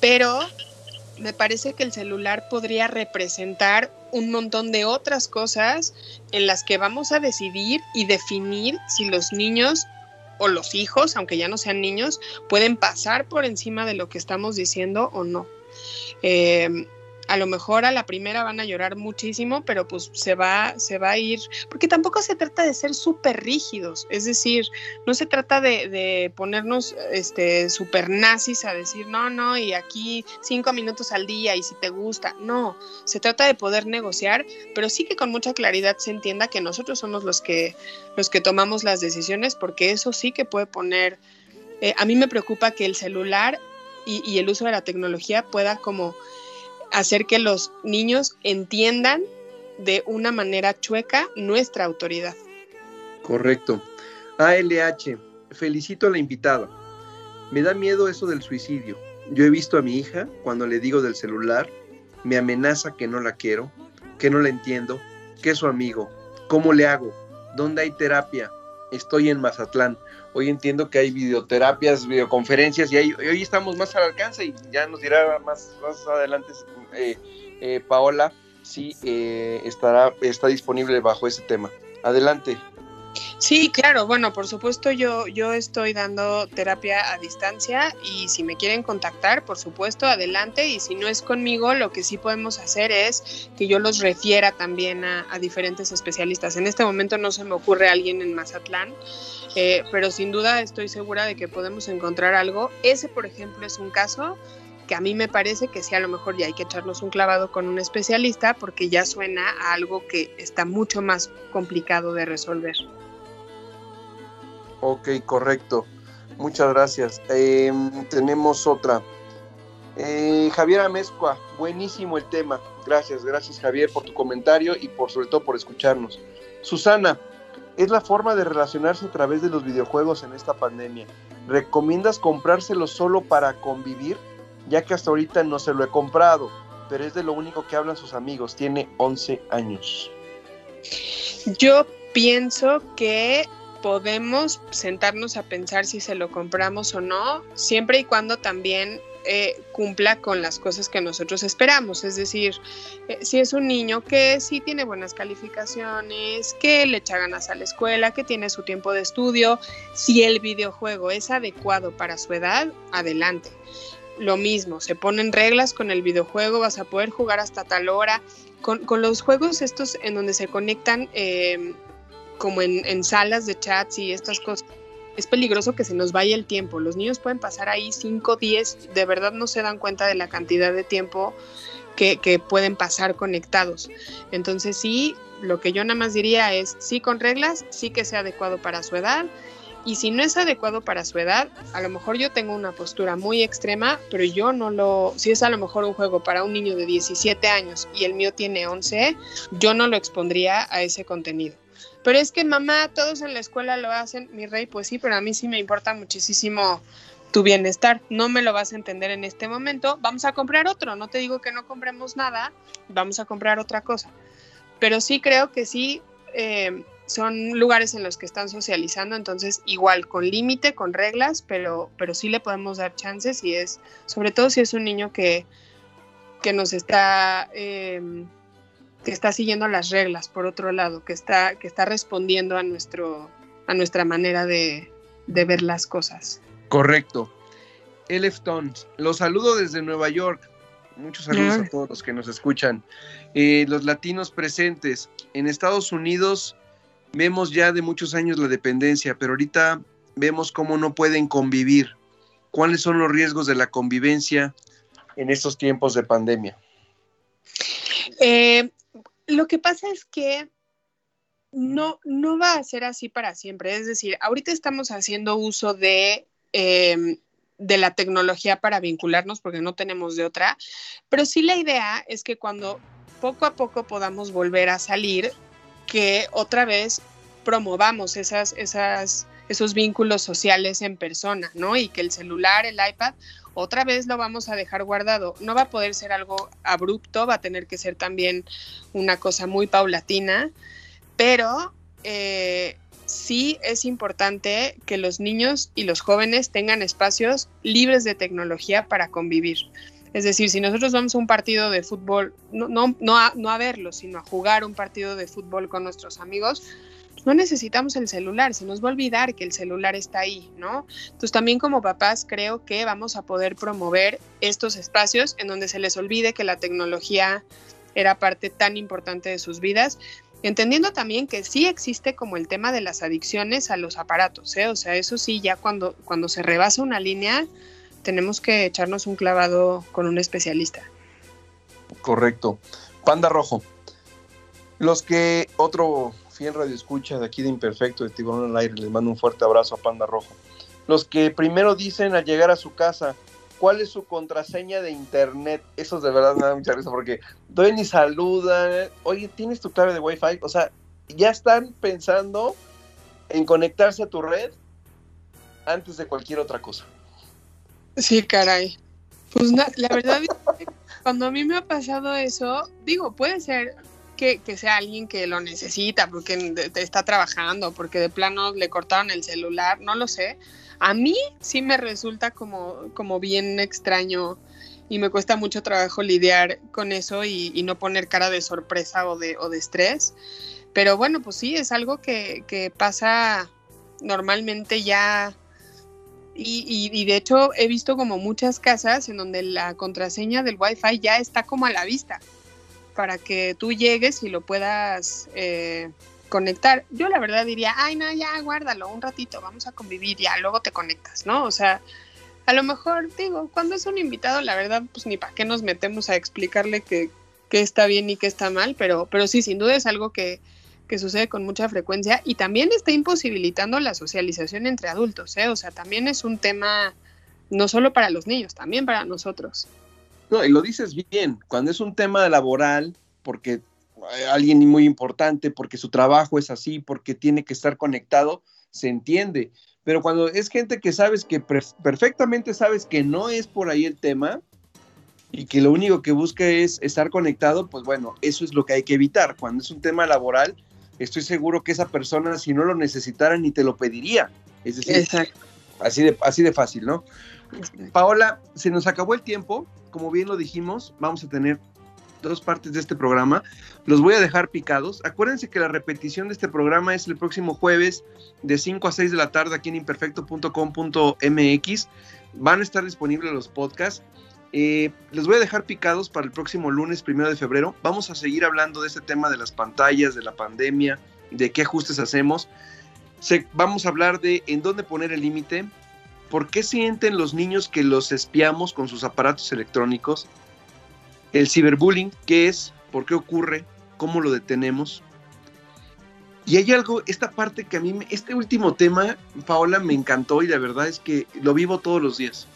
S2: Pero me parece que el celular podría representar un montón de otras cosas en las que vamos a decidir y definir si los niños o los hijos, aunque ya no sean niños, pueden pasar por encima de lo que estamos diciendo o no. Eh, a lo mejor a la primera van a llorar muchísimo, pero pues se va, se va a ir, porque tampoco se trata de ser súper rígidos, es decir, no se trata de, ponernos este, súper nazis a decir, no, no, y aquí cinco minutos al día y si te gusta, no, se trata de poder negociar, pero sí que con mucha claridad se entienda que nosotros somos los que, los que tomamos las decisiones, porque eso sí que puede poner, eh, a mí me preocupa que el celular y, y el uso de la tecnología pueda como hacer que los niños entiendan de una manera chueca nuestra autoridad.
S1: Correcto. ALH, felicito a la invitada. Me da miedo eso del suicidio. Yo he visto a mi hija, cuando le digo del celular, me amenaza que no la quiero, que no la entiendo, que es su amigo. ¿Cómo le hago? ¿Dónde hay terapia? Estoy en Mazatlán. Hoy entiendo que hay videoterapias, videoconferencias y ahí, hoy estamos más al alcance y ya nos dirá más, más adelante eh, eh, Paola si eh, estará, está disponible bajo ese tema. Adelante.
S2: Sí, claro, bueno, por supuesto yo, yo estoy dando terapia a distancia y si me quieren contactar, por supuesto, adelante y si no es conmigo, lo que sí podemos hacer es que yo los refiera también a, diferentes especialistas. En este momento no se me ocurre alguien en Mazatlán, eh, pero sin duda estoy segura de que podemos encontrar algo. Ese, por ejemplo, es un caso que a mí me parece que sí, a lo mejor ya hay que echarnos un clavado con un especialista porque ya suena a algo que está mucho más complicado de resolver.
S1: Ok, correcto. Muchas gracias. Eh, tenemos otra. Eh, Javier Amezcua, buenísimo el tema. Gracias, gracias Javier por tu comentario y por sobre todo por escucharnos. Susana, es la forma de relacionarse a través de los videojuegos en esta pandemia. ¿Recomiendas comprárselo solo para convivir? Ya que hasta ahorita no se lo he comprado, pero es de lo único que hablan sus amigos. Tiene 11 años.
S2: Yo pienso que podemos sentarnos a pensar si se lo compramos o no, siempre y cuando también eh, cumpla con las cosas que nosotros esperamos. Es decir, eh, si es un niño que sí tiene buenas calificaciones, que le echa ganas a la escuela, que tiene su tiempo de estudio, si el videojuego es adecuado para su edad, adelante. Lo mismo, se ponen reglas con el videojuego, vas a poder jugar hasta tal hora. Con, los juegos estos en donde se conectan eh, como en, salas de chats y estas cosas, es peligroso que se nos vaya el tiempo. Los niños pueden pasar ahí 5, 10, de verdad no se dan cuenta de la cantidad de tiempo que, pueden pasar conectados. Entonces sí, lo que yo nada más diría es sí con reglas, sí que sea adecuado para su edad. Y si no es adecuado para su edad, a lo mejor yo tengo una postura muy extrema, pero yo no lo, si es a lo mejor un juego para un niño de 17 años y el mío tiene 11, yo no lo expondría a ese contenido. Pero es que mamá, todos en la escuela lo hacen, mi rey, pues sí, pero a mí sí me importa muchísimo tu bienestar. No me lo vas a entender en este momento. Vamos a comprar otro. No te digo que no compremos nada, vamos a comprar otra cosa. Pero sí creo que sí eh, son lugares en los que están socializando, entonces igual con límite, con reglas, pero, pero sí le podemos dar chances y es, sobre todo si es un niño que, que nos está... Eh, que está siguiendo las reglas, por otro lado, que está, que está respondiendo a, nuestro, a nuestra manera de, ver las cosas.
S1: Correcto. Elef Tons, los saludo desde Nueva York. Muchos saludos a todos los que nos escuchan. Eh, los latinos presentes. En Estados Unidos vemos ya de muchos años la dependencia, pero ahorita vemos cómo no pueden convivir. ¿Cuáles son los riesgos de la convivencia en estos tiempos de pandemia?
S2: Eh, lo que pasa es que no, no va a ser así para siempre. Es decir, ahorita estamos haciendo uso de, em, de la tecnología para vincularnos porque no tenemos de otra, pero sí la idea es que cuando poco a poco podamos volver a salir, que otra vez promovamos esas, esas, esos vínculos sociales en persona, ¿no? Y que el celular, el iPad otra vez lo vamos a dejar guardado. No va a poder ser algo abrupto, va a tener que ser también una cosa muy paulatina, pero eh, sí es importante que los niños y los jóvenes tengan espacios libres de tecnología para convivir. Es decir, si nosotros vamos a un partido de fútbol, no, no, no, a, no a verlo, sino a jugar un partido de fútbol con nuestros amigos, no necesitamos el celular, se nos va a olvidar que el celular está ahí, ¿no? Entonces también como papás creo que vamos a poder promover estos espacios en donde se les olvide que la tecnología era parte tan importante de sus vidas, entendiendo también que sí existe como el tema de las adicciones a los aparatos, ¿eh? o sea, eso sí, ya cuando, cuando se rebasa una línea, tenemos que echarnos un clavado con un especialista.
S1: Correcto. Panda Rojo. Los que, otro fiel radio escucha de aquí de Imperfecto de Tiburón al Aire, les mando un fuerte abrazo a Panda Rojo. Los que primero dicen al llegar a su casa, ¿cuál es su contraseña de internet? Eso de verdad me da mucha risa porque doy y saludan, oye, ¿tienes tu clave de Wi-Fi? O sea, ya están pensando en conectarse a tu red antes de cualquier otra cosa.
S2: Sí, caray. Pues la verdad, cuando a mí me ha pasado eso, digo, puede ser, que, sea alguien que lo necesita, porque está trabajando, porque de plano le cortaron el celular, no lo sé. A mí sí me resulta como, como bien extraño y me cuesta mucho trabajo lidiar con eso y, no poner cara de sorpresa o de, o de estrés. Pero bueno, pues sí, es algo que, que pasa normalmente ya y, y, de hecho he visto como muchas casas en donde la contraseña del Wi-Fi ya está como a la vista para que tú llegues y lo puedas eh, conectar. Yo la verdad diría, ay, no, ya guárdalo un ratito, vamos a convivir, ya luego te conectas, ¿no? O sea, a lo mejor digo, cuando es un invitado, la verdad, pues ni para qué nos metemos a explicarle que, está bien y que está mal, pero, pero sí, sin duda es algo que, que sucede con mucha frecuencia y también está imposibilitando la socialización entre adultos, ¿eh? O sea, también es un tema no solo para los niños, también para nosotros.
S1: No, y lo dices bien, cuando es un tema laboral, porque alguien muy importante, porque su trabajo es así, porque tiene que estar conectado, se entiende. Pero cuando es gente que sabes que perfectamente sabes que no es por ahí el tema y que lo único que busca es estar conectado, pues bueno, eso es lo que hay que evitar. Cuando es un tema laboral, estoy seguro que esa persona, si no lo necesitara, ni te lo pediría. Es decir, así de, así de fácil, ¿no? Paola, se nos acabó el tiempo. Como bien lo dijimos, vamos a tener dos partes de este programa. Los voy a dejar picados. Acuérdense que la repetición de este programa es el próximo jueves de 5 a 6 de la tarde aquí en imperfecto.com.mx. Van a estar disponibles los podcasts. Eh, les voy a dejar picados para el próximo lunes, primero de febrero. Vamos a seguir hablando de este tema de las pantallas, de la pandemia, de qué ajustes hacemos. vamos a hablar de en dónde poner el límite, por qué sienten los niños que los espiamos con sus aparatos electrónicos, el ciberbullying, qué es, por qué ocurre, cómo lo detenemos. Y hay algo, esta parte que a mí, este último tema, Paola, me encantó y la verdad es que lo vivo todos los días.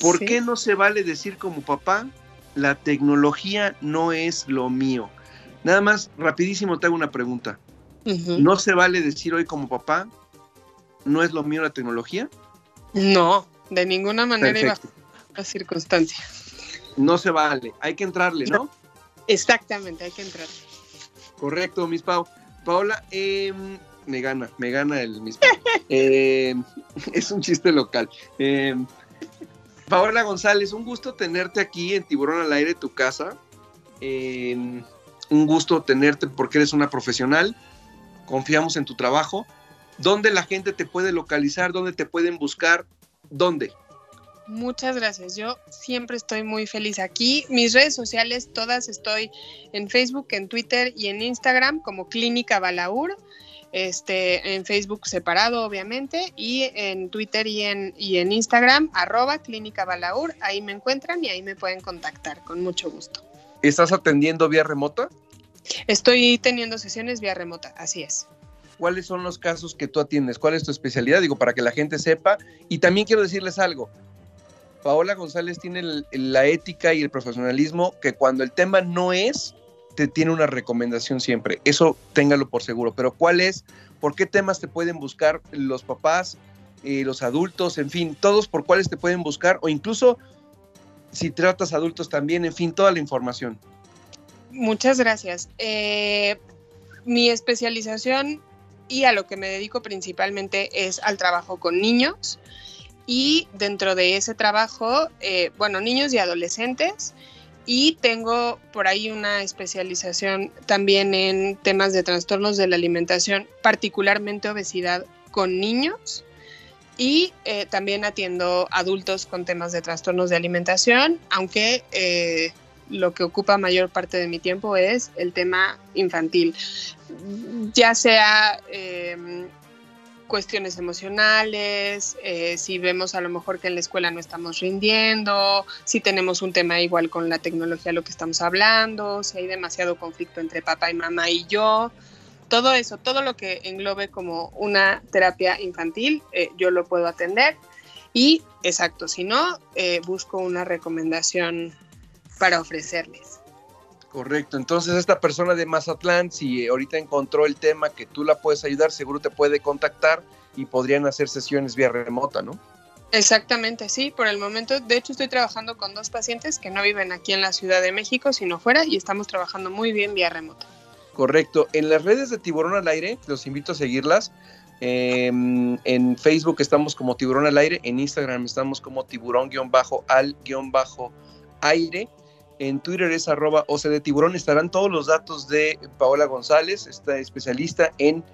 S1: ¿Por qué no se vale decir como papá, la tecnología no es lo mío? Nada más, rapidísimo te hago una pregunta. ¿No se vale decir hoy como papá, no es lo mío la tecnología?
S2: No, de ninguna manera y bajo la circunstancia
S1: no se vale. Hay que entrarle, ¿no?
S2: Exactamente, hay que entrarle.
S1: Correcto, Miss Pau. Paola, em, me gana, me gana el Miss Pau. Em, es un chiste local. Em, Paola González, un gusto tenerte aquí en Tiburón al Aire, tu casa. un gusto tenerte porque eres una profesional. Confiamos en tu trabajo. ¿Dónde la gente te puede localizar? ¿Dónde te pueden buscar? ¿Dónde?
S2: Muchas gracias. Yo siempre estoy muy feliz aquí. Mis redes sociales, todas estoy en Facebook, en Twitter y en Instagram como Clínica Balaur. Este, en Facebook separado, obviamente, y en Twitter y en, y en Instagram, arroba Clínica Balaur. Ahí me encuentran y ahí me pueden contactar con mucho gusto.
S1: ¿Estás atendiendo vía remota?
S2: Estoy teniendo sesiones vía remota, así es.
S1: ¿Cuáles son los casos que tú atiendes? ¿Cuál es tu especialidad? Digo, para que la gente sepa. Y también quiero decirles algo Paola González tiene la ética y el profesionalismo que cuando el tema no es, te tiene una recomendación siempre. Eso téngalo por seguro. Pero ¿cuál es? ¿Por qué temas te pueden buscar los papás, eh, los adultos, en fin, todos por cuáles te pueden buscar o incluso si tratas adultos también, en fin, toda la información.
S2: Muchas gracias. Eh, mi especialización y a lo que me dedico principalmente es al trabajo con niños y dentro de ese trabajo, eh, bueno, niños y adolescentes. Y tengo por ahí una especialización también en temas de trastornos de la alimentación, particularmente obesidad con niños. Y eh, también atiendo adultos con temas de trastornos de alimentación, aunque eh, lo que ocupa mayor parte de mi tiempo es el tema infantil, ya sea cuestiones emocionales, eh, si vemos a lo mejor que en la escuela no estamos rindiendo, si tenemos un tema igual con la tecnología, lo que estamos hablando, si hay demasiado conflicto entre papá y mamá y yo, todo eso, todo lo que englobe como una terapia infantil, eh, yo lo puedo atender. Y exacto, si no, eh, busco una recomendación para ofrecerles.
S1: Correcto, entonces esta persona de Mazatlán, si ahorita encontró el tema que tú la puedes ayudar, seguro te puede contactar y podrían hacer sesiones vía remota, ¿no?
S2: Exactamente, sí, por el momento, de hecho estoy trabajando con dos pacientes que no viven aquí en la Ciudad de México, sino fuera, y estamos trabajando muy bien vía remota.
S1: Correcto, en las redes de Tiburón al Aire, los invito a seguirlas. Em, en Facebook estamos como Tiburón al Aire, en Instagram estamos como tiburón-al-aire en Twitter es arroba OCD Tiburón. Estarán todos los datos de Paola González, esta especialista en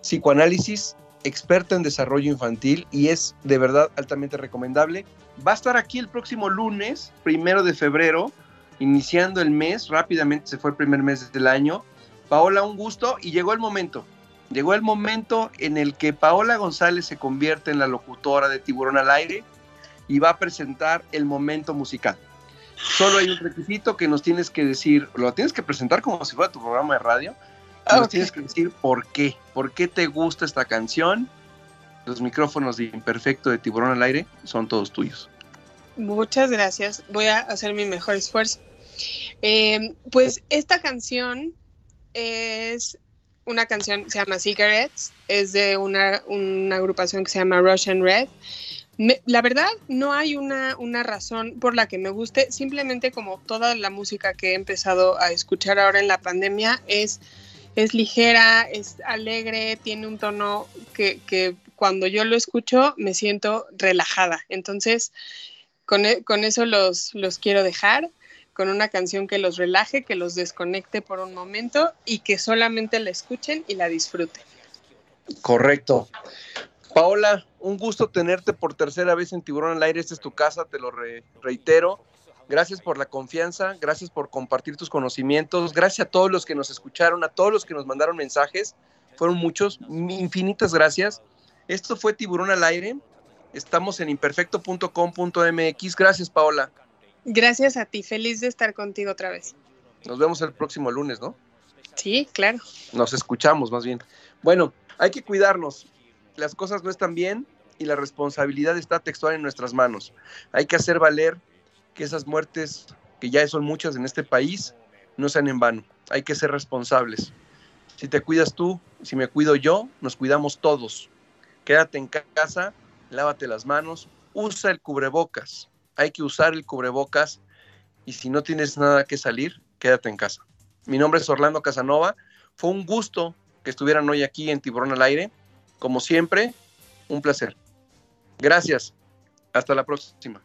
S1: psicoanálisis, experta en desarrollo infantil y es de verdad altamente recomendable. Va a estar aquí el próximo lunes, primero de febrero, iniciando el mes. Rápidamente se fue el primer mes del año. Paola, un gusto y llegó el momento. Llegó el momento en el que Paola González se convierte en la locutora de Tiburón al Aire y va a presentar el momento musical. Solo hay un requisito que nos tienes que decir, lo tienes que presentar como si fuera tu programa de radio. Nos tienes que decir por qué, por qué te gusta esta canción. Los micrófonos de Imperfecto de Tiburón al Aire son todos tuyos.
S2: Muchas gracias. Voy a hacer mi mejor esfuerzo. Eh, pues esta canción es una canción, se llama Cigarettes, es de una, una agrupación que se llama Russian Red la verdad, no hay una, razón por la que me guste, simplemente como toda la música que he empezado a escuchar ahora en la pandemia es, es ligera, es alegre, tiene un tono que, cuando yo lo escucho me siento relajada. Entonces, con, e, eso los, los quiero dejar con una canción que los relaje, que los desconecte por un momento y que solamente la escuchen y la disfruten.
S1: Correcto. Paola, un gusto tenerte por tercera vez en Tiburón al Aire. Esta es tu casa, te lo reitero. Gracias por la confianza, gracias por compartir tus conocimientos, gracias a todos los que nos escucharon, a todos los que nos mandaron mensajes, fueron muchos, infinitas gracias. Esto fue Tiburón al Aire, estamos en imperfecto.com.mx. Gracias, Paola.
S2: Gracias a ti, feliz de estar contigo otra vez.
S1: Nos vemos el próximo lunes, ¿no?
S2: Sí, claro.
S1: Nos escuchamos más bien. Bueno, hay que cuidarnos. Las cosas no están bien y la responsabilidad está textual en nuestras manos. Hay que hacer valer que esas muertes, que ya son muchas en este país, no sean en vano. Hay que ser responsables. Si te cuidas tú, si me cuido yo, nos cuidamos todos. Quédate en casa, lávate las manos, usa el cubrebocas. Hay que usar el cubrebocas y si no tienes nada que salir, quédate en casa. Mi nombre es Orlando Casanova. Fue un gusto que estuvieran hoy aquí en Tiburón al Aire. Como siempre, un placer. Gracias. Hasta la próxima.